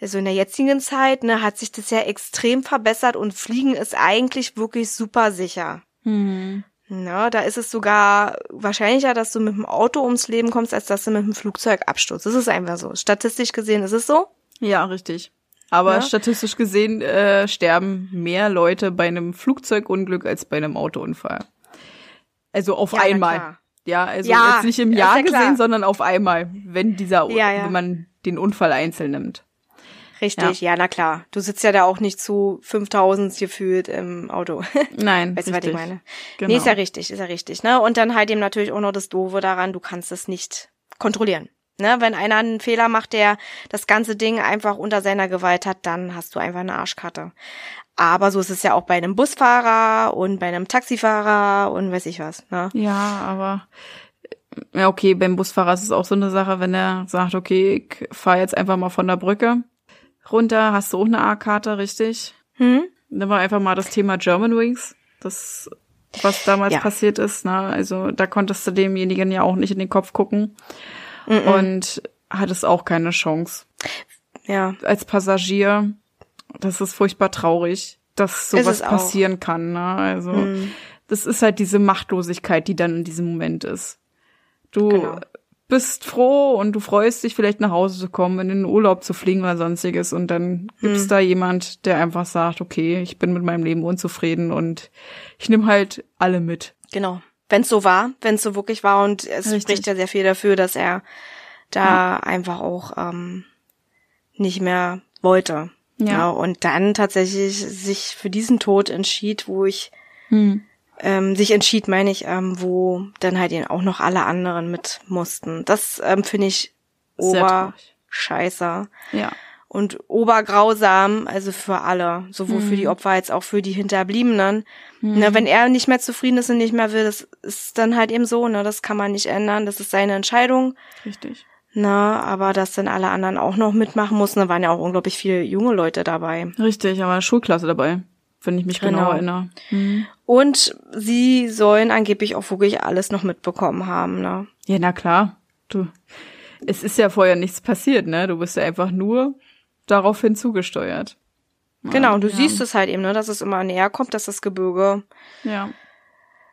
also in der jetzigen Zeit, ne, hat sich das ja extrem verbessert und Fliegen ist eigentlich wirklich super sicher. Mhm. Na, da ist es sogar wahrscheinlicher, dass du mit dem Auto ums Leben kommst, als dass du mit dem Flugzeug abstürzt. Das ist einfach so. Statistisch gesehen ist es so. Ja, richtig. Aber Ja. statistisch gesehen äh, sterben mehr Leute bei einem Flugzeugunglück als bei einem Autounfall. Also auf Ja, einmal. Ja, also Ja, jetzt nicht im Jahr ja gesehen, sondern auf einmal, wenn dieser, wenn man den Unfall einzeln nimmt. Richtig, ja. na klar. Du sitzt ja da auch nicht zu 5000 gefühlt im Auto. Nein, Weißt du, was ich meine? Genau. Nee, ist ja richtig, ist ja richtig, ne? Und dann halt eben natürlich auch noch das Doofe daran, du kannst es nicht kontrollieren. Ne? Wenn einer einen Fehler macht, der das ganze Ding einfach unter seiner Gewalt hat, dann hast du einfach eine Arschkarte. Aber so ist es ja auch bei einem Busfahrer und bei einem Taxifahrer und weiß ich was, ne? Ja, aber ja, okay, beim Busfahrer ist es auch so eine Sache, wenn er sagt, okay, ich fahr jetzt einfach mal von der Brücke runter, hast du auch eine A-Karte, richtig? Hm? Nehmen wir einfach mal das Thema German Wings, das, was damals Ja. passiert ist, ne? Also da konntest du demjenigen ja auch nicht in den Kopf gucken Mhm. und hattest auch keine Chance. Ja. Als Passagier, das ist furchtbar traurig, dass sowas passieren kann, ne? Also Mhm. das ist halt diese Machtlosigkeit, die dann in diesem Moment ist. Du Genau. Bist froh und du freust dich vielleicht nach Hause zu kommen, in den Urlaub zu fliegen oder sonstiges und dann gibt's Hm. da jemand, der einfach sagt, okay, ich bin mit meinem Leben unzufrieden und ich nehme halt alle mit. Genau. Wenn es so war, wenn es so wirklich war und es Richtig. spricht ja sehr viel dafür, dass er da einfach auch ähm, nicht mehr wollte. Ja. und dann tatsächlich sich für diesen Tod entschied, wo ich Hm. Ähm, sich entschied, meine ich, ähm, wo dann halt eben auch noch alle anderen mit mussten. Das ähm, finde ich Sehr traurig. oberscheiße Ja. und obergrausam, also für alle, sowohl für die Opfer als auch für die Hinterbliebenen. Ne, wenn er nicht mehr zufrieden ist und nicht mehr will, das ist dann halt eben so, ne, das kann man nicht ändern, das ist seine Entscheidung. Richtig. Na, aber dass dann alle anderen auch noch mitmachen mussten, da waren ja auch unglaublich viele junge Leute dabei. Richtig, aber eine Schulklasse dabei, wenn ich mich genau, Genau. erinnere. Mhm. Und sie sollen angeblich auch wirklich alles noch mitbekommen haben, ne? Ja, na klar. Du, es ist ja vorher nichts passiert, ne? Du bist ja einfach nur daraufhin zugesteuert. Genau, und du ja. siehst es halt eben, ne, dass es immer näher kommt, dass das Gebirge Ja.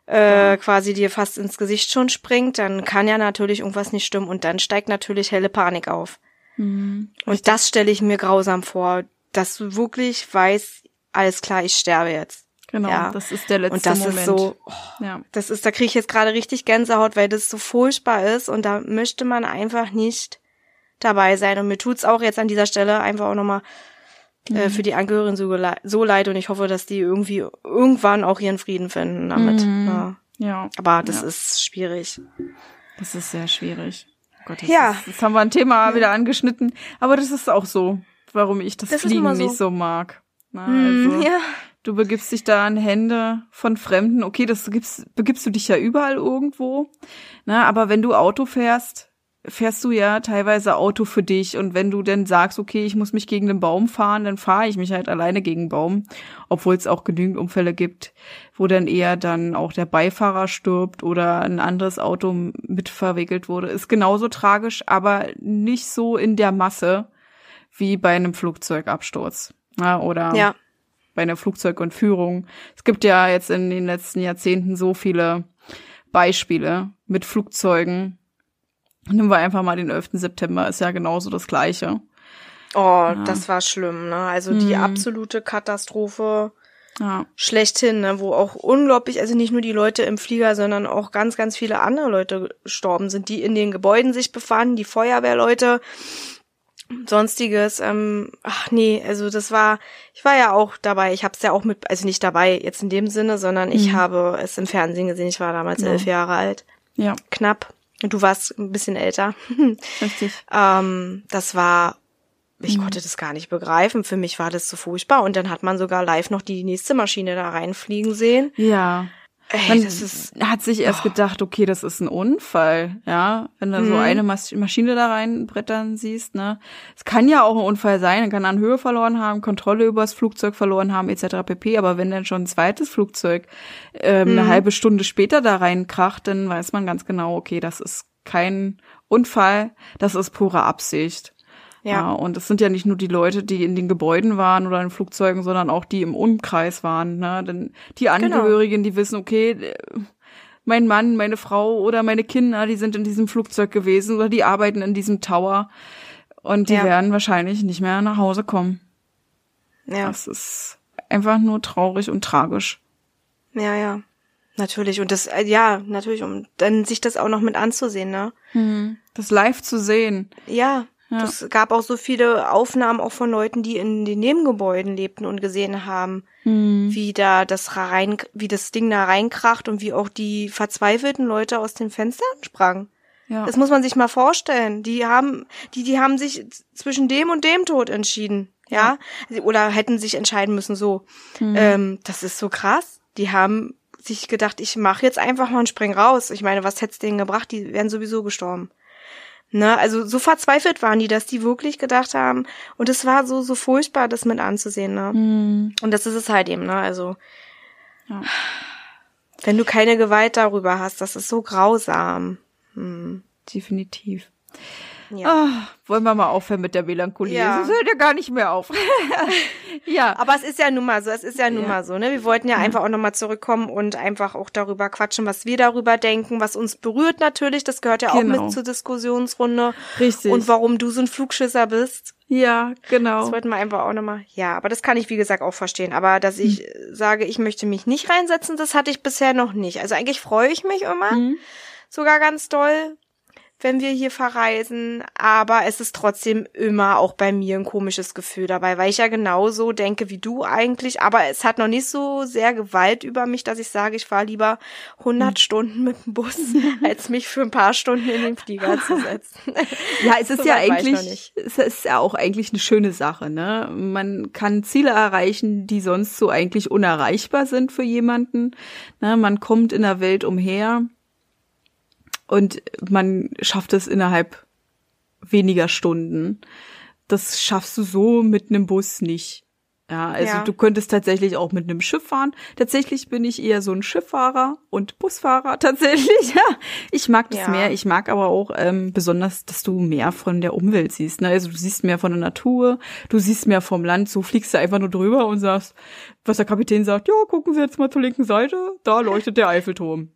äh, quasi dir fast ins Gesicht schon springt, dann kann ja natürlich irgendwas nicht stimmen und dann steigt natürlich helle Panik auf. Mhm. Und das stelle ich mir grausam vor, dass du wirklich weißt, alles klar, ich sterbe jetzt. Genau, Ja. das ist der letzte Und das Moment. ist so, oh, Ja. das ist, da kriege ich jetzt gerade richtig Gänsehaut, weil das so furchtbar ist und da möchte man einfach nicht dabei sein. Und mir tut's auch jetzt an dieser Stelle einfach auch nochmal äh, Mhm. für die Angehörigen so, so leid und ich hoffe, dass die irgendwie irgendwann auch ihren Frieden finden damit. Mhm. Ja. Ja. Aber das ist schwierig. Das ist sehr schwierig. Oh Gott, jetzt, Ja. ist, jetzt haben wir ein Thema wieder angeschnitten. Aber das ist auch so, warum ich das, Das Fliegen so. nicht so mag. Na, Hm, also, ja. Du begibst dich da in Hände von Fremden. Okay, das gibst, begibst du dich ja überall irgendwo. Na, aber wenn du Auto fährst, fährst du ja teilweise Auto für dich. Und wenn du dann sagst, okay, ich muss mich gegen den Baum fahren, dann fahre ich mich halt alleine gegen den Baum. Obwohl es auch genügend Unfälle gibt, wo dann eher dann auch der Beifahrer stirbt oder ein anderes Auto mit verwickelt wurde. Ist genauso tragisch, aber nicht so in der Masse wie bei einem Flugzeugabsturz. Ja, oder Ja. bei einer Flugzeugentführung. Es gibt ja jetzt in den letzten Jahrzehnten so viele Beispiele mit Flugzeugen. Nehmen wir einfach mal den 11. September, ist ja genauso das Gleiche. Oh, das war schlimm, ne? Also die Mhm. absolute Katastrophe Ja, schlechthin, ne? Wo auch unglaublich, also nicht nur die Leute im Flieger, sondern auch ganz, ganz viele andere Leute gestorben sind, die in den Gebäuden sich befanden, die Feuerwehrleute, sonstiges. Ähm, ach nee, also das war, ich war ja auch dabei, ich habe es ja auch mit, also nicht dabei jetzt in dem Sinne, sondern ich Mhm. habe es im Fernsehen gesehen, ich war damals Genau. elf Jahre alt, ja, knapp. Und du warst ein bisschen älter. richtig. Ähm, das war, ich Mhm. konnte das gar nicht begreifen. Für mich war das so furchtbar. Und dann hat man sogar live noch die nächste Maschine da reinfliegen sehen. Ja. Ey, Man das ist, hat sich erst gedacht, okay, das ist ein Unfall, ja, wenn du so Mhm. eine Mas Maschine da reinbrettern siehst, ne. Es kann ja auch ein Unfall sein, man kann an Höhe verloren haben, Kontrolle übers Flugzeug verloren haben, etc. pp. Aber wenn dann schon ein zweites Flugzeug ähm, eine Mhm. halbe Stunde später da reinkracht, dann weiß man ganz genau, okay, das ist kein Unfall, das ist pure Absicht. Ja. ja. und es sind ja nicht nur die Leute, die in den Gebäuden waren oder in Flugzeugen, sondern auch die im Umkreis waren. Ne? Denn die Genau. Angehörigen, die wissen, okay, äh, mein Mann, meine Frau oder meine Kinder, die sind in diesem Flugzeug gewesen oder die arbeiten in diesem Tower und die Ja. werden wahrscheinlich nicht mehr nach Hause kommen. ja, Das ist einfach nur traurig und tragisch. ja, ja. Natürlich. Und das, äh, ja, natürlich, um dann sich das auch noch mit anzusehen, ne? Das live zu sehen. Ja. Ja. Es gab auch so viele Aufnahmen auch von Leuten, die in den Nebengebäuden lebten und gesehen haben, Mhm. wie da das rein, wie das Ding da reinkracht und wie auch die verzweifelten Leute aus den Fenstern sprangen. Ja. Das muss man sich mal vorstellen. Die haben, die, die haben sich zwischen dem und dem Tod entschieden. Ja. Oder hätten sich entscheiden müssen so. Mhm. Ähm, das ist so krass. Die haben sich gedacht, ich mache jetzt einfach mal und spring raus. Ich meine, was hätt's denen gebracht? Die wären sowieso gestorben. Ne, also so verzweifelt waren die, dass die wirklich gedacht haben. Und es war so, so furchtbar, das mit anzusehen, ne? Mhm. Und das ist es halt eben, ne? Also, Ja. wenn du keine Gewalt darüber hast, das ist so grausam. Definitiv. Ja. Ah, wollen wir mal aufhören mit der Melancholie? Ja. Es hört ja gar nicht mehr auf. ja. Aber es ist ja nun mal so, es ist ja nun ja. mal so, ne? Wir wollten ja mhm. einfach auch nochmal zurückkommen und einfach auch darüber quatschen, was wir darüber denken, was uns berührt natürlich. Das gehört ja genau. auch mit zur Diskussionsrunde. Richtig. Und warum du so ein Flugschisser bist. Ja, genau. Das wollten wir einfach auch nochmal. Ja, aber das kann ich, wie gesagt, auch verstehen. Aber dass ich mhm. sage, ich möchte mich nicht reinsetzen, das hatte ich bisher noch nicht. Also eigentlich freue ich mich immer. Mhm. Sogar ganz doll, wenn wir hier verreisen, aber es ist trotzdem immer auch bei mir ein komisches Gefühl dabei, weil ich ja genauso denke wie du eigentlich, aber es hat noch nicht so sehr Gewalt über mich, dass ich sage, ich fahre lieber 100 hm. Stunden mit dem Bus, als mich für ein paar Stunden in den Flieger zu setzen. ja, es ist so ja eigentlich, es ist ja auch eigentlich eine schöne Sache, ne? Man kann Ziele erreichen, die sonst so eigentlich unerreichbar sind für jemanden. Ne? Man kommt in der Welt umher und man schafft es innerhalb weniger Stunden. Das schaffst du so mit einem Bus nicht. Ja, also ja. du könntest tatsächlich auch mit einem Schiff fahren. Tatsächlich bin ich eher so ein Schifffahrer und Busfahrer tatsächlich. Ja, ich mag das ja. mehr. Ich mag aber auch ähm, besonders, dass du mehr von der Umwelt siehst. Ne? Also du siehst mehr von der Natur, du siehst mehr vom Land. So fliegst du einfach nur drüber und sagst, was der Kapitän sagt, ja, gucken Sie jetzt mal zur linken Seite, da leuchtet der Eiffelturm.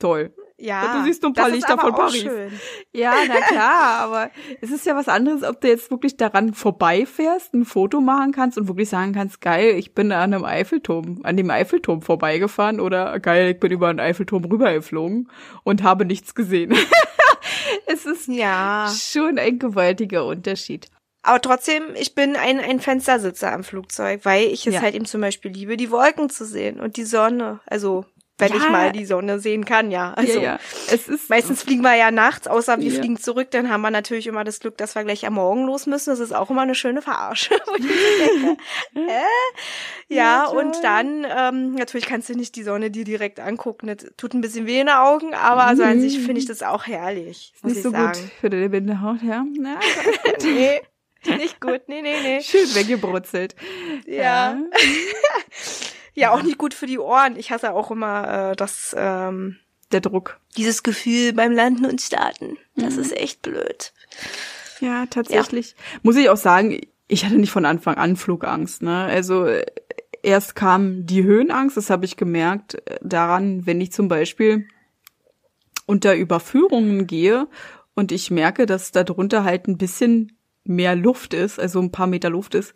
Toll. Ja. Du siehst nur ein paar Lichter von Paris. Schön. Ja, na klar, aber es ist ja was anderes, ob du jetzt wirklich daran vorbeifährst, ein Foto machen kannst und wirklich sagen kannst, geil, ich bin an einem Eiffelturm, an dem Eiffelturm vorbeigefahren oder geil, ich bin über einen Eiffelturm rübergeflogen und habe nichts gesehen. es ist ja schon ein gewaltiger Unterschied. Aber trotzdem, ich bin ein, ein Fenstersitzer am Flugzeug, weil ich es ja. halt eben zum Beispiel liebe, die Wolken zu sehen und die Sonne. Also wenn ja. ich mal die Sonne sehen kann, ja. Also ja, ja. Es ist meistens fliegen wir ja nachts, außer wir fliegen zurück, dann haben wir natürlich immer das Glück, dass wir gleich am Morgen los müssen. Das ist auch immer eine schöne Verarsche. äh? Ja, und dann ähm, natürlich kannst du nicht die Sonne dir direkt angucken. Das tut ein bisschen weh in den Augen, aber also an sich finde ich das auch herrlich. Ist nicht so sagen. gut für deine Bindehaut, ja? ja nee. Nicht gut, nee, nee, nee. Schön weggebrutzelt. Ja. Ja. Ja, auch nicht gut für die Ohren. Ich hasse auch immer äh, das ähm, der Druck. Dieses Gefühl beim Landen und Starten. Das mhm. ist echt blöd. Ja, tatsächlich. Ja. Muss ich auch sagen, ich hatte nicht von Anfang an Flugangst. Ne? Also äh, erst kam die Höhenangst, das habe ich gemerkt äh, daran, wenn ich zum Beispiel unter Überführungen gehe und ich merke, dass da drunter halt ein bisschen mehr Luft ist, also ein paar Meter Luft ist,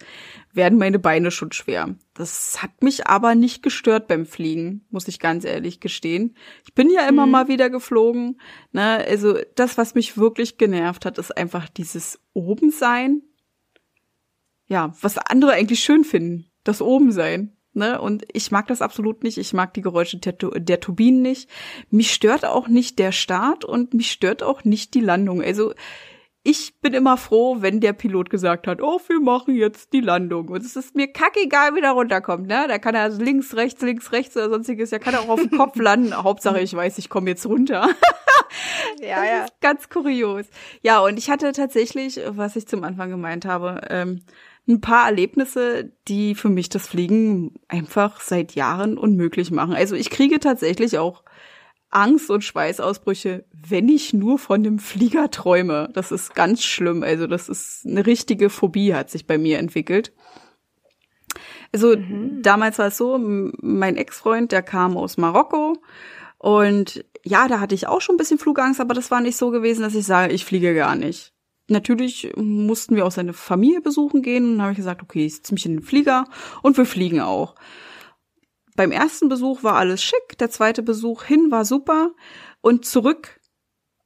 werden meine Beine schon schwer. Das hat mich aber nicht gestört beim Fliegen, muss ich ganz ehrlich gestehen. Ich bin ja immer mhm. mal wieder geflogen. Ne? Also das, was mich wirklich genervt hat, ist einfach dieses Obensein. Ja, was andere eigentlich schön finden, das Obensein. Ne? Und ich mag das absolut nicht. Ich mag die Geräusche der, der Turbinen nicht. Mich stört auch nicht der Start und mich stört auch nicht die Landung. Also ich bin immer froh, wenn der Pilot gesagt hat, oh, wir machen jetzt die Landung. Und es ist mir kackegal, wie der runterkommt, ne? Da kann er also links, rechts, links, rechts oder sonstiges. Er kann auch auf dem Kopf landen. Hauptsache, ich weiß, ich komme jetzt runter. ja, das ja. Ist ganz kurios. Ja, und ich hatte tatsächlich, was ich zum Anfang gemeint habe, ähm, ein paar Erlebnisse, die für mich das Fliegen einfach seit Jahren unmöglich machen. Also ich kriege tatsächlich auch Angst und Schweißausbrüche, wenn ich nur von dem Flieger träume. Das ist ganz schlimm. Also das ist eine richtige Phobie hat sich bei mir entwickelt. Also mhm. damals war es so, mein Ex-Freund, der kam aus Marokko und ja, da hatte ich auch schon ein bisschen Flugangst, aber das war nicht so gewesen, dass ich sage, ich fliege gar nicht. Natürlich mussten wir auch seine Familie besuchen gehen und dann habe ich gesagt, okay, ich setze mich in den Flieger und wir fliegen auch. Beim ersten Besuch war alles schick, der zweite Besuch hin war super und zurück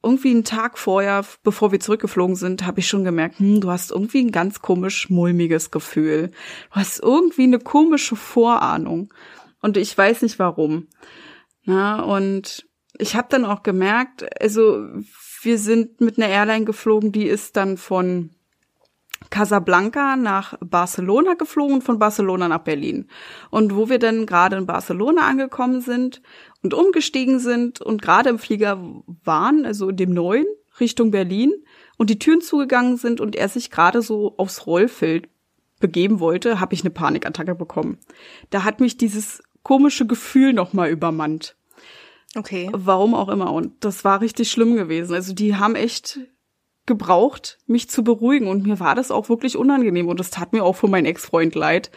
irgendwie einen Tag vorher, bevor wir zurückgeflogen sind, habe ich schon gemerkt, hm, du hast irgendwie ein ganz komisch mulmiges Gefühl. Du hast irgendwie eine komische Vorahnung und ich weiß nicht warum. Na, und ich habe dann auch gemerkt, also wir sind mit einer Airline geflogen, die ist dann von Casablanca nach Barcelona geflogen von Barcelona nach Berlin. Und wo wir dann gerade in Barcelona angekommen sind und umgestiegen sind und gerade im Flieger waren, also in dem neuen, Richtung Berlin, und die Türen zugegangen sind und er sich gerade so aufs Rollfeld begeben wollte, habe ich eine Panikattacke bekommen. Da hat mich dieses komische Gefühl nochmal übermannt. Okay. Warum auch immer. Und das war richtig schlimm gewesen. Also die haben echt gebraucht, mich zu beruhigen und mir war das auch wirklich unangenehm und das tat mir auch für meinen Ex-Freund leid,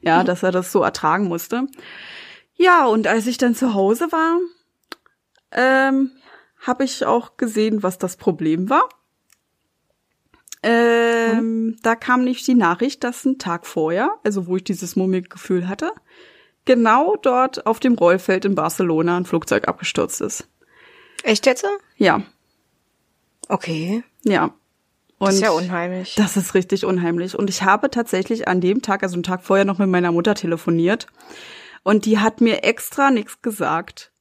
ja, mhm. dass er das so ertragen musste. Ja, und als ich dann zu Hause war, ähm, habe ich auch gesehen, was das Problem war. Ähm, mhm. Da kam nicht die Nachricht, dass ein Tag vorher, also wo ich dieses Murmelgefühl hatte, genau dort auf dem Rollfeld in Barcelona ein Flugzeug abgestürzt ist. Echt jetzt? Ja. Okay. Ja. Und das ist ja unheimlich. Das ist richtig unheimlich. Und ich habe tatsächlich an dem Tag, also einen Tag vorher, noch mit meiner Mutter telefoniert. Und die hat mir extra nichts gesagt.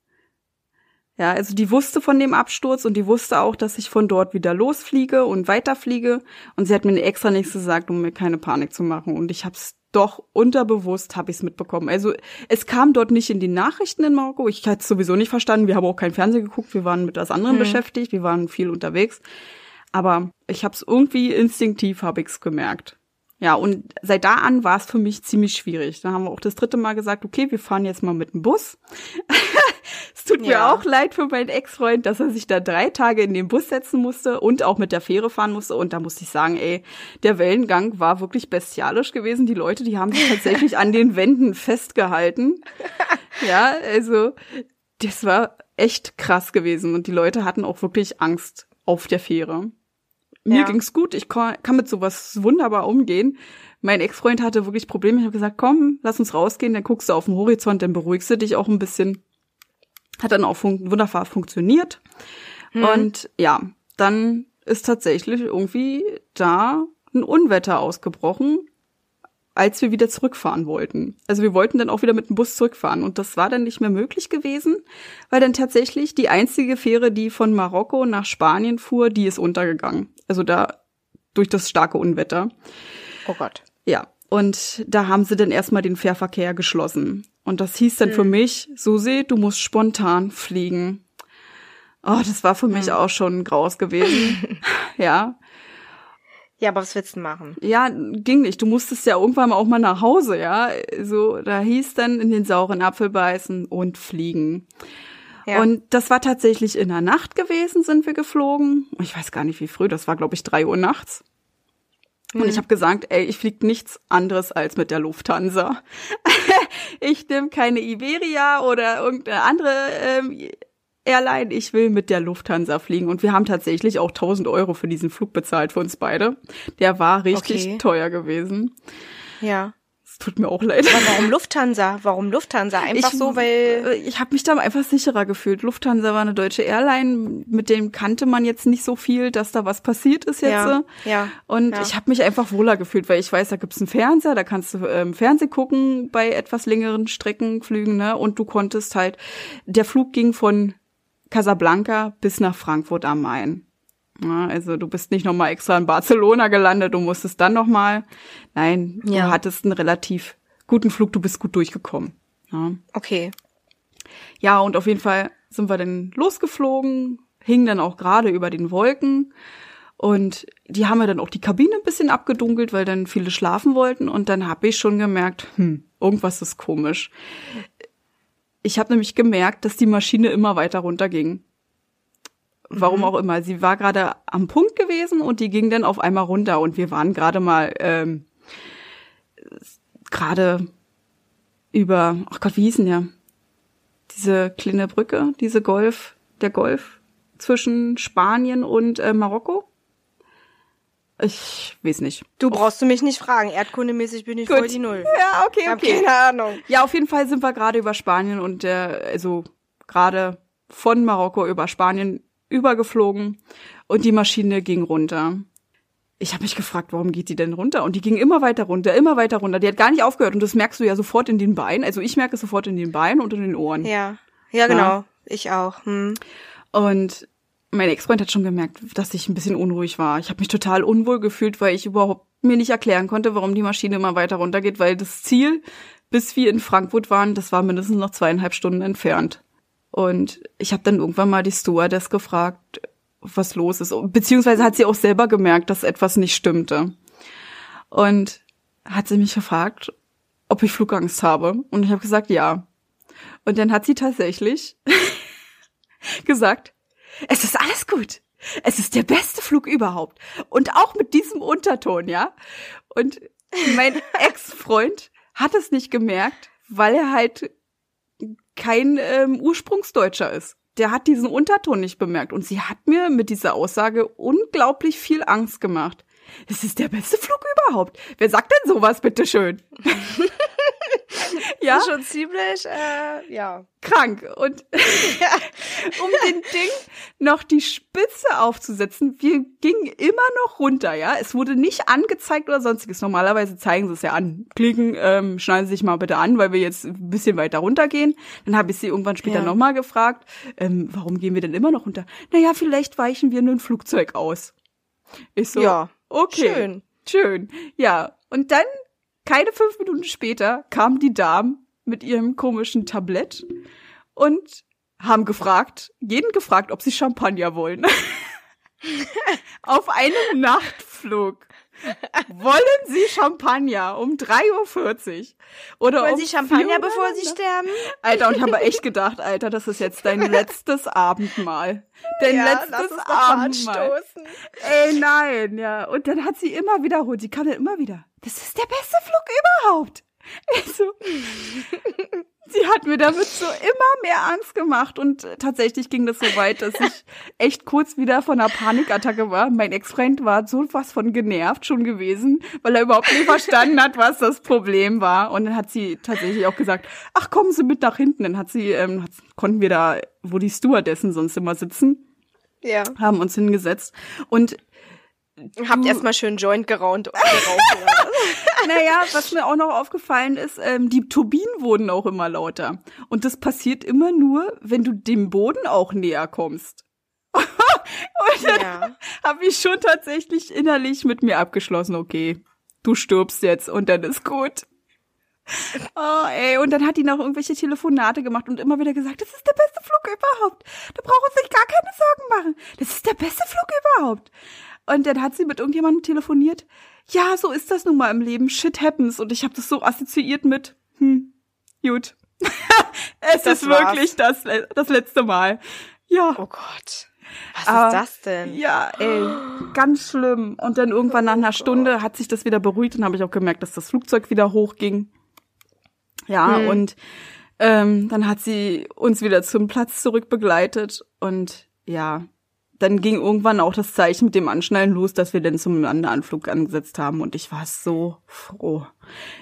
Ja, also die wusste von dem Absturz und die wusste auch, dass ich von dort wieder losfliege und weiterfliege. Und sie hat mir extra nichts gesagt, um mir keine Panik zu machen. Und ich habe es doch unterbewusst habe ich es mitbekommen. Also es kam dort nicht in die Nachrichten in Marokko. Ich hatte es sowieso nicht verstanden. Wir haben auch kein Fernsehen geguckt. Wir waren mit was anderem mhm. beschäftigt. Wir waren viel unterwegs. Aber ich habe es irgendwie instinktiv habe ich es gemerkt. Ja, und seit da an war es für mich ziemlich schwierig. Da haben wir auch das dritte Mal gesagt, okay, wir fahren jetzt mal mit dem Bus. es tut ja. mir auch leid für meinen Ex-Freund, dass er sich da drei Tage in den Bus setzen musste und auch mit der Fähre fahren musste. Und da musste ich sagen, ey, der Wellengang war wirklich bestialisch gewesen. Die Leute, die haben sich tatsächlich an den Wänden festgehalten. Ja, also das war echt krass gewesen. Und die Leute hatten auch wirklich Angst auf der Fähre. Mir ja. ging's gut, ich kann, mit sowas wunderbar umgehen. Mein Ex-Freund hatte wirklich Probleme. Ich habe gesagt, komm, lass uns rausgehen, dann guckst du auf den Horizont, dann beruhigst du dich auch ein bisschen. Hat dann auch fun wunderbar funktioniert. Hm. Und ja, dann ist tatsächlich irgendwie da ein Unwetter ausgebrochen als wir wieder zurückfahren wollten. Also wir wollten dann auch wieder mit dem Bus zurückfahren und das war dann nicht mehr möglich gewesen, weil dann tatsächlich die einzige Fähre, die von Marokko nach Spanien fuhr, die ist untergegangen. Also da durch das starke Unwetter. Oh Gott. Ja, und da haben sie dann erstmal den Fährverkehr geschlossen. Und das hieß dann hm. für mich, Susi, du musst spontan fliegen. Oh, das war für mich hm. auch schon graus gewesen. ja. Ja, aber was willst du machen? Ja, ging nicht. Du musstest ja irgendwann auch mal nach Hause, ja. So, da hieß dann in den sauren Apfel beißen und fliegen. Ja. Und das war tatsächlich in der Nacht gewesen, sind wir geflogen. Ich weiß gar nicht, wie früh, das war, glaube ich, drei Uhr nachts. Und ich habe gesagt, ey, ich flieg nichts anderes als mit der Lufthansa. ich nehme keine Iberia oder irgendeine andere ähm, Airline, ich will mit der Lufthansa fliegen. Und wir haben tatsächlich auch 1000 Euro für diesen Flug bezahlt für uns beide. Der war richtig okay. teuer gewesen. Ja. Es tut mir auch leid. Aber warum Lufthansa? Warum Lufthansa? Einfach ich, so, weil äh, ich habe mich da einfach sicherer gefühlt. Lufthansa war eine deutsche Airline, mit dem kannte man jetzt nicht so viel, dass da was passiert ist jetzt. Ja. ja und ja. ich habe mich einfach wohler gefühlt, weil ich weiß, da gibt's einen Fernseher, da kannst du ähm, Fernseh gucken bei etwas längeren Streckenflügen, ne? Und du konntest halt, der Flug ging von Casablanca bis nach Frankfurt am Main. Ja, also du bist nicht nochmal extra in Barcelona gelandet, du musstest dann nochmal. Nein, ja. du hattest einen relativ guten Flug, du bist gut durchgekommen. Ja. Okay. Ja, und auf jeden Fall sind wir dann losgeflogen, hingen dann auch gerade über den Wolken. Und die haben ja dann auch die Kabine ein bisschen abgedunkelt, weil dann viele schlafen wollten. Und dann habe ich schon gemerkt, hm, irgendwas ist komisch. Ich habe nämlich gemerkt, dass die Maschine immer weiter runterging. Warum mhm. auch immer. Sie war gerade am Punkt gewesen und die ging dann auf einmal runter und wir waren gerade mal ähm, gerade über, ach Gott, wie hießen der? Diese kleine Brücke, diese Golf, der Golf zwischen Spanien und äh, Marokko. Ich weiß nicht. Du brauchst du mich nicht fragen. Erdkundemäßig bin ich Gut. voll die Null. Ja, okay, okay. keine Ahnung. Ja, auf jeden Fall sind wir gerade über Spanien und der, also gerade von Marokko über Spanien übergeflogen und die Maschine ging runter. Ich habe mich gefragt, warum geht die denn runter? Und die ging immer weiter runter, immer weiter runter. Die hat gar nicht aufgehört und das merkst du ja sofort in den Beinen. Also ich merke es sofort in den Beinen und in den Ohren. Ja, ja genau. Ja. Ich auch. Hm. Und mein Ex-Freund hat schon gemerkt, dass ich ein bisschen unruhig war. Ich habe mich total unwohl gefühlt, weil ich überhaupt mir nicht erklären konnte, warum die Maschine immer weiter runtergeht, weil das Ziel, bis wir in Frankfurt waren, das war mindestens noch zweieinhalb Stunden entfernt. Und ich habe dann irgendwann mal die Stewardess gefragt, was los ist. Beziehungsweise hat sie auch selber gemerkt, dass etwas nicht stimmte. Und hat sie mich gefragt, ob ich Flugangst habe. Und ich habe gesagt, ja. Und dann hat sie tatsächlich gesagt, es ist alles gut. Es ist der beste Flug überhaupt. Und auch mit diesem Unterton, ja. Und mein Ex-Freund hat es nicht gemerkt, weil er halt kein ähm, Ursprungsdeutscher ist. Der hat diesen Unterton nicht bemerkt. Und sie hat mir mit dieser Aussage unglaublich viel Angst gemacht. Das ist der beste Flug überhaupt. Wer sagt denn sowas, bitteschön? ja. Schon ziemlich, äh, ja. Krank. Und um den Ding noch die Spitze aufzusetzen, wir gingen immer noch runter, ja. Es wurde nicht angezeigt oder sonstiges. Normalerweise zeigen sie es ja an. Klicken, ähm, schneiden Sie sich mal bitte an, weil wir jetzt ein bisschen weiter runtergehen. Dann habe ich sie irgendwann später ja. nochmal gefragt, ähm, warum gehen wir denn immer noch runter? Naja, vielleicht weichen wir nur ein Flugzeug aus. Ich so, ja, okay. Schön. Schön. Ja. Und dann keine fünf Minuten später kamen die Damen mit ihrem komischen Tablett und haben gefragt, jeden gefragt, ob sie Champagner wollen. Auf einem Nachtflug. Wollen Sie Champagner um 3.40 Uhr? Oder Wollen um Sie Champagner, bevor Sie sterben? Alter, und haben wir echt gedacht, Alter, das ist jetzt dein letztes Abendmahl. Dein ja, letztes Abendmahl. Ey, nein, ja. Und dann hat sie immer wiederholt, sie kam dann immer wieder. Das ist der beste Flug überhaupt. Ich so, sie hat mir damit so immer mehr Angst gemacht und tatsächlich ging das so weit, dass ich echt kurz wieder von einer Panikattacke war. Mein Ex-Freund war so was von genervt schon gewesen, weil er überhaupt nicht verstanden hat, was das Problem war. Und dann hat sie tatsächlich auch gesagt, ach, kommen Sie mit nach hinten. Dann hat sie, ähm, hat, konnten wir da, wo die Stewardessen sonst immer sitzen, ja. haben uns hingesetzt. Und Habt erstmal schön Joint geraunt. naja, was mir auch noch aufgefallen ist, ähm, die Turbinen wurden auch immer lauter. Und das passiert immer nur, wenn du dem Boden auch näher kommst. Und dann ja. habe ich schon tatsächlich innerlich mit mir abgeschlossen, okay, du stirbst jetzt und dann ist gut. Oh, ey, und dann hat die noch irgendwelche Telefonate gemacht und immer wieder gesagt, das ist der beste Flug überhaupt. Da brauchen sich gar keine Sorgen machen. Das ist der beste Flug überhaupt. Und dann hat sie mit irgendjemandem telefoniert. Ja, so ist das nun mal im Leben. Shit happens. Und ich habe das so assoziiert mit, hm, gut. es das ist war's. wirklich das, das letzte Mal. Ja. Oh Gott. Was Aber, ist das denn? Ja, ey, ganz schlimm. Und dann irgendwann nach einer oh Stunde hat sich das wieder beruhigt und habe ich auch gemerkt, dass das Flugzeug wieder hochging. Ja, hm. und ähm, dann hat sie uns wieder zum Platz zurückbegleitet und ja, dann ging irgendwann auch das Zeichen mit dem Anschnallen los, dass wir dann zum Landeanflug angesetzt haben und ich war so froh.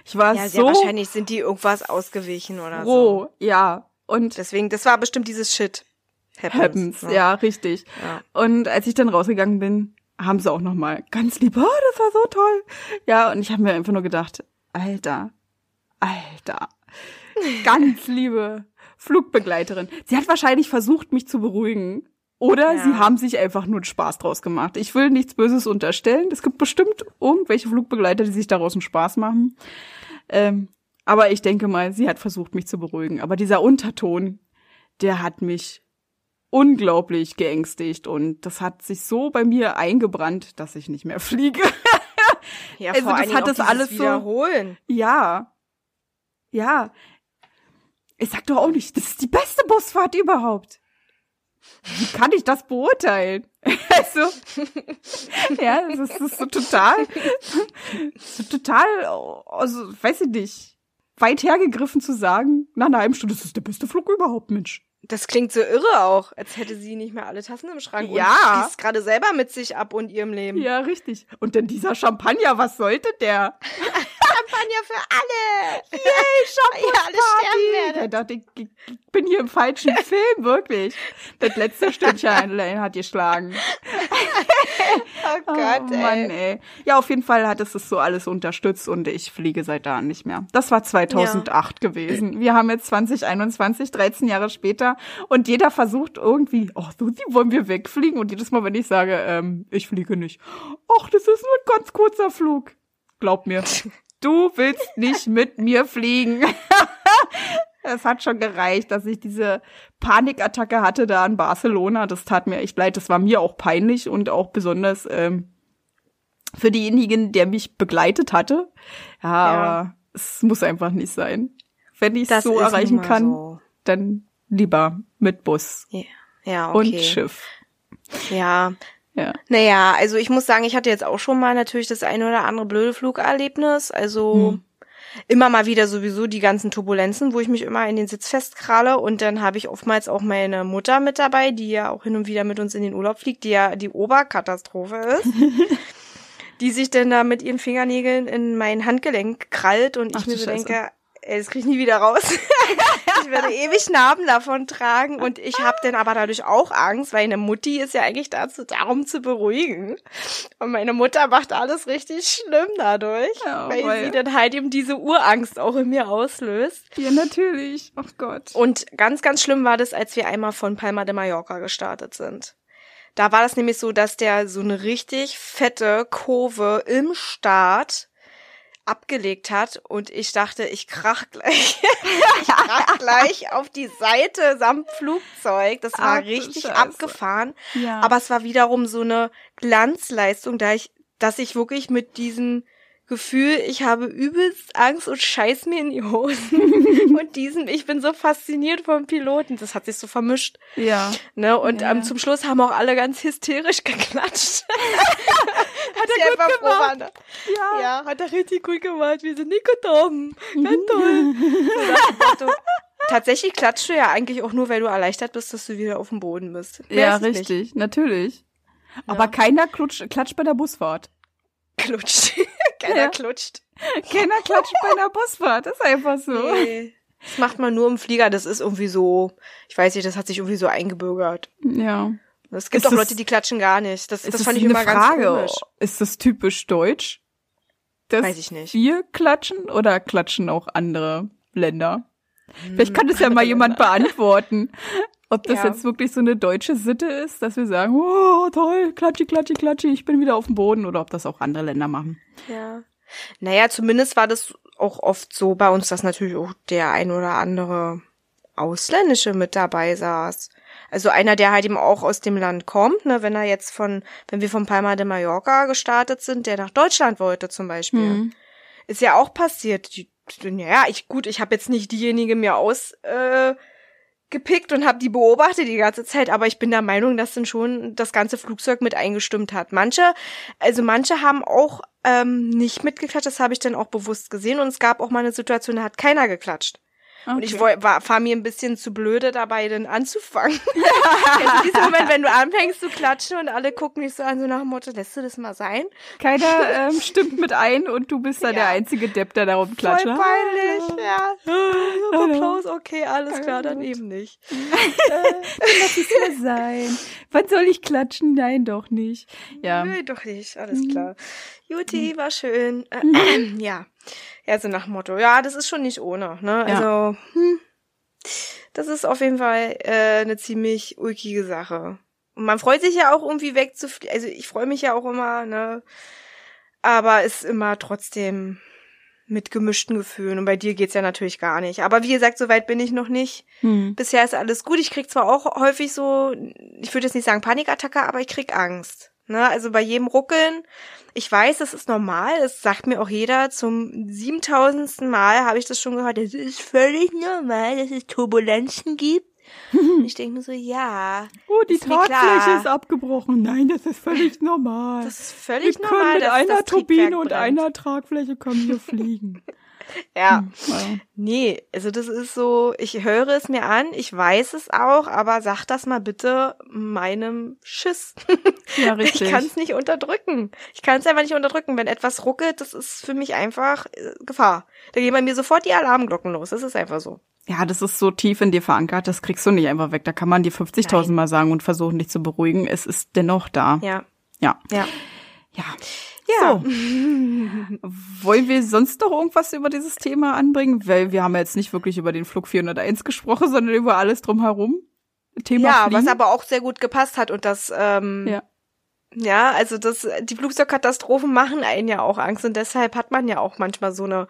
Ich war ja, so wahrscheinlich sind die irgendwas ausgewichen oder froh, so. ja. Und deswegen, das war bestimmt dieses Shit. Happens, happens ja. ja, richtig. Ja. Und als ich dann rausgegangen bin, haben sie auch noch mal ganz lieb, oh, das war so toll. Ja, und ich habe mir einfach nur gedacht, Alter, Alter, ganz liebe Flugbegleiterin. Sie hat wahrscheinlich versucht, mich zu beruhigen oder ja. sie haben sich einfach nur Spaß draus gemacht. Ich will nichts Böses unterstellen. Es gibt bestimmt irgendwelche Flugbegleiter, die sich daraus einen Spaß machen. Ähm, aber ich denke mal, sie hat versucht, mich zu beruhigen. Aber dieser Unterton, der hat mich unglaublich geängstigt und das hat sich so bei mir eingebrannt, dass ich nicht mehr fliege. ja, also vor das hat das alles wiederholen. so. Ja. Ja. Ich sag doch auch nicht, das ist die beste Busfahrt überhaupt. Wie kann ich das beurteilen? Also, ja, das ist, das ist so total, so total, also, weiß ich nicht, weit hergegriffen zu sagen, nach einer halben Stunde, das ist der beste Flug überhaupt, Mensch. Das klingt so irre auch, als hätte sie nicht mehr alle Tassen im Schrank ja. und schließt gerade selber mit sich ab und ihrem Leben. Ja, richtig. Und denn dieser Champagner, was sollte der? Champagner für alle! Yay, Champagner! Ja, alle sterben werden. Der dachte, ich, ich bin hier im falschen Film, wirklich. Das letzte Stündchen hat geschlagen. oh Gott, oh, Mann, ey. ey. Ja, auf jeden Fall hat es das so alles unterstützt und ich fliege seit da nicht mehr. Das war 2008 ja. gewesen. Wir haben jetzt 2021, 13 Jahre später und jeder versucht irgendwie, oh, so, die wollen wir wegfliegen und jedes Mal, wenn ich sage, ähm, ich fliege nicht, ach, das ist nur ein ganz kurzer Flug. Glaub mir, du willst nicht mit mir fliegen. Es hat schon gereicht, dass ich diese Panikattacke hatte da in Barcelona. Das tat mir echt leid. Das war mir auch peinlich und auch besonders ähm, für diejenigen, der mich begleitet hatte. Ja, ja. aber es muss einfach nicht sein. Wenn ich es so erreichen kann, so. dann lieber mit Bus ja. Ja, okay. und Schiff. Ja. Ja. Naja, also ich muss sagen, ich hatte jetzt auch schon mal natürlich das eine oder andere blöde Flugerlebnis. Also Hm. immer mal wieder sowieso die ganzen Turbulenzen, wo ich mich immer in den Sitz festkralle. Und dann habe ich oftmals auch meine Mutter mit dabei, die ja auch hin und wieder mit uns in den Urlaub fliegt, die ja die Oberkatastrophe ist. die sich dann da mit ihren Fingernägeln in mein Handgelenk krallt und Ach ich mir so denke, ey, das krieg ich nie wieder raus. ich werde ewig Narben davon tragen und ich habe dann aber dadurch auch Angst, weil eine Mutti ist ja eigentlich dazu darum zu beruhigen. Und meine Mutter macht alles richtig schlimm dadurch, Ja, weil weil- sie dann halt eben diese Urangst auch in mir auslöst. Ja, natürlich. Oh Gott. Und ganz, ganz schlimm war das, als wir einmal von Palma de Mallorca gestartet sind. Da war das nämlich so, dass der so eine richtig fette Kurve im Start abgelegt hat und ich dachte, ich krach gleich, ich krach gleich auf die Seite samt Flugzeug. Das war Ach richtig Scheiße. abgefahren. Ja. Aber es war wiederum so eine Glanzleistung, da ich, dass ich wirklich mit diesem Gefühl, ich habe übelst Angst und scheiß mir in die Hosen. und diesem, ich bin so fasziniert vom Piloten. Das hat sich so vermischt. ja. Ne? Und Ja. ähm, zum Schluss haben auch alle ganz hysterisch geklatscht. hat er gut gemacht. Ne? Ja. Ja, hat er richtig gut gemacht. Wir sind nicht gekommen. Ganz toll. So Tatsächlich klatscht du ja eigentlich auch nur, weil du erleichtert bist, dass du wieder auf dem Boden bist. Mehr Ja, es nicht. richtig. Natürlich. Aber keiner klutscht, klatscht bei der Busfahrt. Klutscht. Keiner Ja. klutscht. Keiner klatscht bei einer Busfahrt. Das ist einfach so. Nee. Das macht man nur im Flieger. Das ist irgendwie so, ich weiß nicht, das hat sich irgendwie so eingebürgert. Ja. Es gibt Ist auch das- Leute, die klatschen gar nicht. Das, Ist das das fand ich eine immer Frage? ganz komisch. Ist das typisch deutsch? Weiß ich nicht. Wir klatschen oder klatschen auch andere Länder? Vielleicht kann das ja mal jemand beantworten. Ob das Ja. jetzt wirklich so eine deutsche Sitte ist, dass wir sagen, oh, toll, klatschi, klatschi, klatschi, ich bin wieder auf dem Boden, oder ob das auch andere Länder machen. Ja. Naja, zumindest war das auch oft so bei uns, dass natürlich auch der ein oder andere Ausländische mit dabei saß. Also einer, der halt eben auch aus dem Land kommt, ne, wenn er jetzt von, wenn wir von Palma de Mallorca gestartet sind, der nach Deutschland wollte zum Beispiel. Mhm. Ist ja auch passiert. Die, ja, ich, gut, ich habe jetzt nicht diejenige mir aus, äh, gepickt und habe die beobachtet die ganze Zeit, aber ich bin der Meinung, dass dann schon das ganze Flugzeug mit eingestimmt hat. Manche, also manche haben auch ähm, nicht mitgeklatscht, das habe ich dann auch bewusst gesehen und es gab auch mal eine Situation, da hat keiner geklatscht. Und ich war, mir ein bisschen zu blöde dabei, dann anzufangen. also dieser Moment, wenn du anfängst zu klatschen und alle gucken dich so an, so nach dem Motto, lässt du das mal sein? Keiner ähm, stimmt mit ein und du bist da Ja. der einzige Depp, der darum klatscht. Voll peinlich, ja. Applaus, okay, alles klar, dann eben nicht. Lass es ja sein. Wann soll ich klatschen? Nein, doch nicht. Ja. Nö, doch nicht, alles klar. Juti, war schön. Äh, ja. Ja, so nach Motto, ja, das ist schon nicht ohne, ne? Ja. Also, hm, das ist auf jeden Fall äh, eine ziemlich ulkige Sache. Und man freut sich ja auch irgendwie wegzufliegen. Also ich freue mich ja auch immer, ne? Aber ist immer trotzdem mit gemischten Gefühlen. Und bei dir geht's ja natürlich gar nicht. Aber wie gesagt, so weit bin ich noch nicht. Hm. Bisher ist alles gut. Ich krieg zwar auch häufig so, ich würde jetzt nicht sagen Panikattacke, aber ich krieg Angst. Ne? Also bei jedem Ruckeln. Ich weiß, das ist normal. Das sagt mir auch jeder. Zum siebentausendsten Mal habe ich das schon gehört. Es ist völlig normal, dass es Turbulenzen gibt. Ich denke mir so, ja. Oh, die Ist Tragfläche ist abgebrochen. Nein, das ist völlig normal. Das ist völlig wir normal. können mit einer Turbine und einer Tragfläche können wir fliegen. Ja. Ja. Nee, also das ist so, ich höre es mir an, ich weiß es auch, aber sag das mal bitte meinem Schiss. Ja, Ich richtig. kann es nicht unterdrücken. Ich kann es einfach nicht unterdrücken. Wenn etwas ruckelt, das ist für mich einfach äh, Gefahr. Da gehen bei mir sofort die Alarmglocken los. Das ist einfach so. Ja, das ist so tief in dir verankert, das kriegst du nicht einfach weg. Da kann man dir 50.000 Mal sagen und versuchen, dich zu beruhigen. Es ist dennoch da. Ja. Ja. Ja. Ja. Ja. So. Wollen wir sonst noch irgendwas über dieses Thema anbringen? Weil wir haben ja jetzt nicht wirklich über den Flug 401 gesprochen, sondern über alles drumherum. Thema Ja, Fliegen. was aber auch sehr gut gepasst hat und das, ähm, Ja. ja, also das, die Flugzeugkatastrophen machen einen ja auch Angst und deshalb hat man ja auch manchmal so eine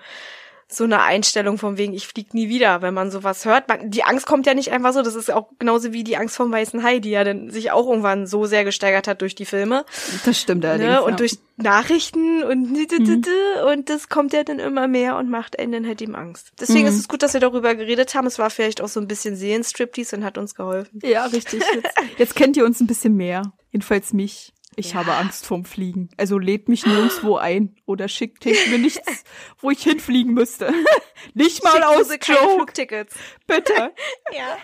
so eine Einstellung von wegen, ich flieg nie wieder, wenn man sowas hört. Man, die Angst kommt ja nicht einfach so, das ist auch genauso wie die Angst vom weißen Hai, die ja dann sich auch irgendwann so sehr gesteigert hat durch die Filme. Das stimmt allerdings. Ne? Und ja. durch Nachrichten und Mhm. und das kommt ja dann immer mehr und macht einen dann halt eben Angst. Deswegen Mhm. ist es gut, dass wir darüber geredet haben. Es war vielleicht auch so ein bisschen Seelenstriptease und hat uns geholfen. Ja, richtig. Jetzt, jetzt kennt ihr uns ein bisschen mehr. Jedenfalls mich. Ich Ja. habe Angst vorm Fliegen. Also lädt mich nirgendwo ein oder schickt mir nichts, wo ich hinfliegen müsste. Nicht mal Schickt aus Suse keine Joke, Flugtickets. bitte. Ja.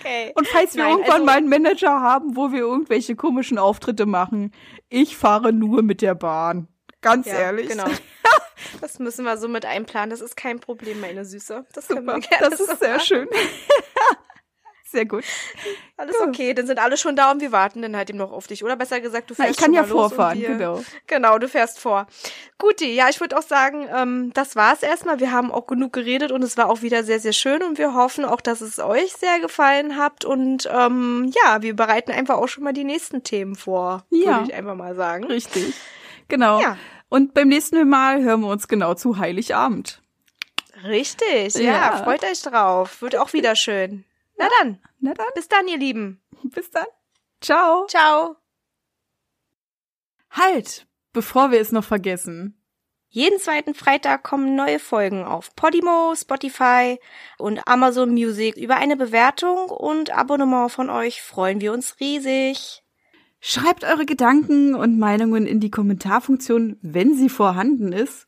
Okay. Und falls wir Nein, irgendwann also- mal einen Manager haben, wo wir irgendwelche komischen Auftritte machen, ich fahre nur mit der Bahn. Ganz Ja, ehrlich. Genau. Das müssen wir so mit einplanen. Das ist kein Problem, meine Süße. Das können wir Super. gerne Das so ist sehr machen. schön. Sehr gut. Alles okay, dann sind alle schon da und wir warten dann halt eben noch auf dich. Oder besser gesagt, du Na, fährst ich kann ja vorfahren, wir, genau. Genau, du fährst vor. Guti, ja, ich würde auch sagen, ähm, das war's erstmal. Wir haben auch genug geredet und es war auch wieder sehr, sehr schön und wir hoffen auch, dass es euch sehr gefallen habt und ähm, ja, wir bereiten einfach auch schon mal die nächsten Themen vor, Ja. würde ich einfach mal sagen. Richtig. Genau. Ja. Und beim nächsten Mal hören wir uns genau zu Heiligabend. Richtig, ja, Ja. freut euch drauf. Wird auch wieder schön. Na dann, Na dann, bis dann, ihr Lieben. bis dann. Ciao. Ciao. Halt, bevor wir es noch vergessen. Jeden zweiten Freitag kommen neue Folgen auf Podimo, Spotify und Amazon Music. Über eine Bewertung und Abonnement von euch freuen wir uns riesig. Schreibt eure Gedanken und Meinungen in die Kommentarfunktion, wenn sie vorhanden ist.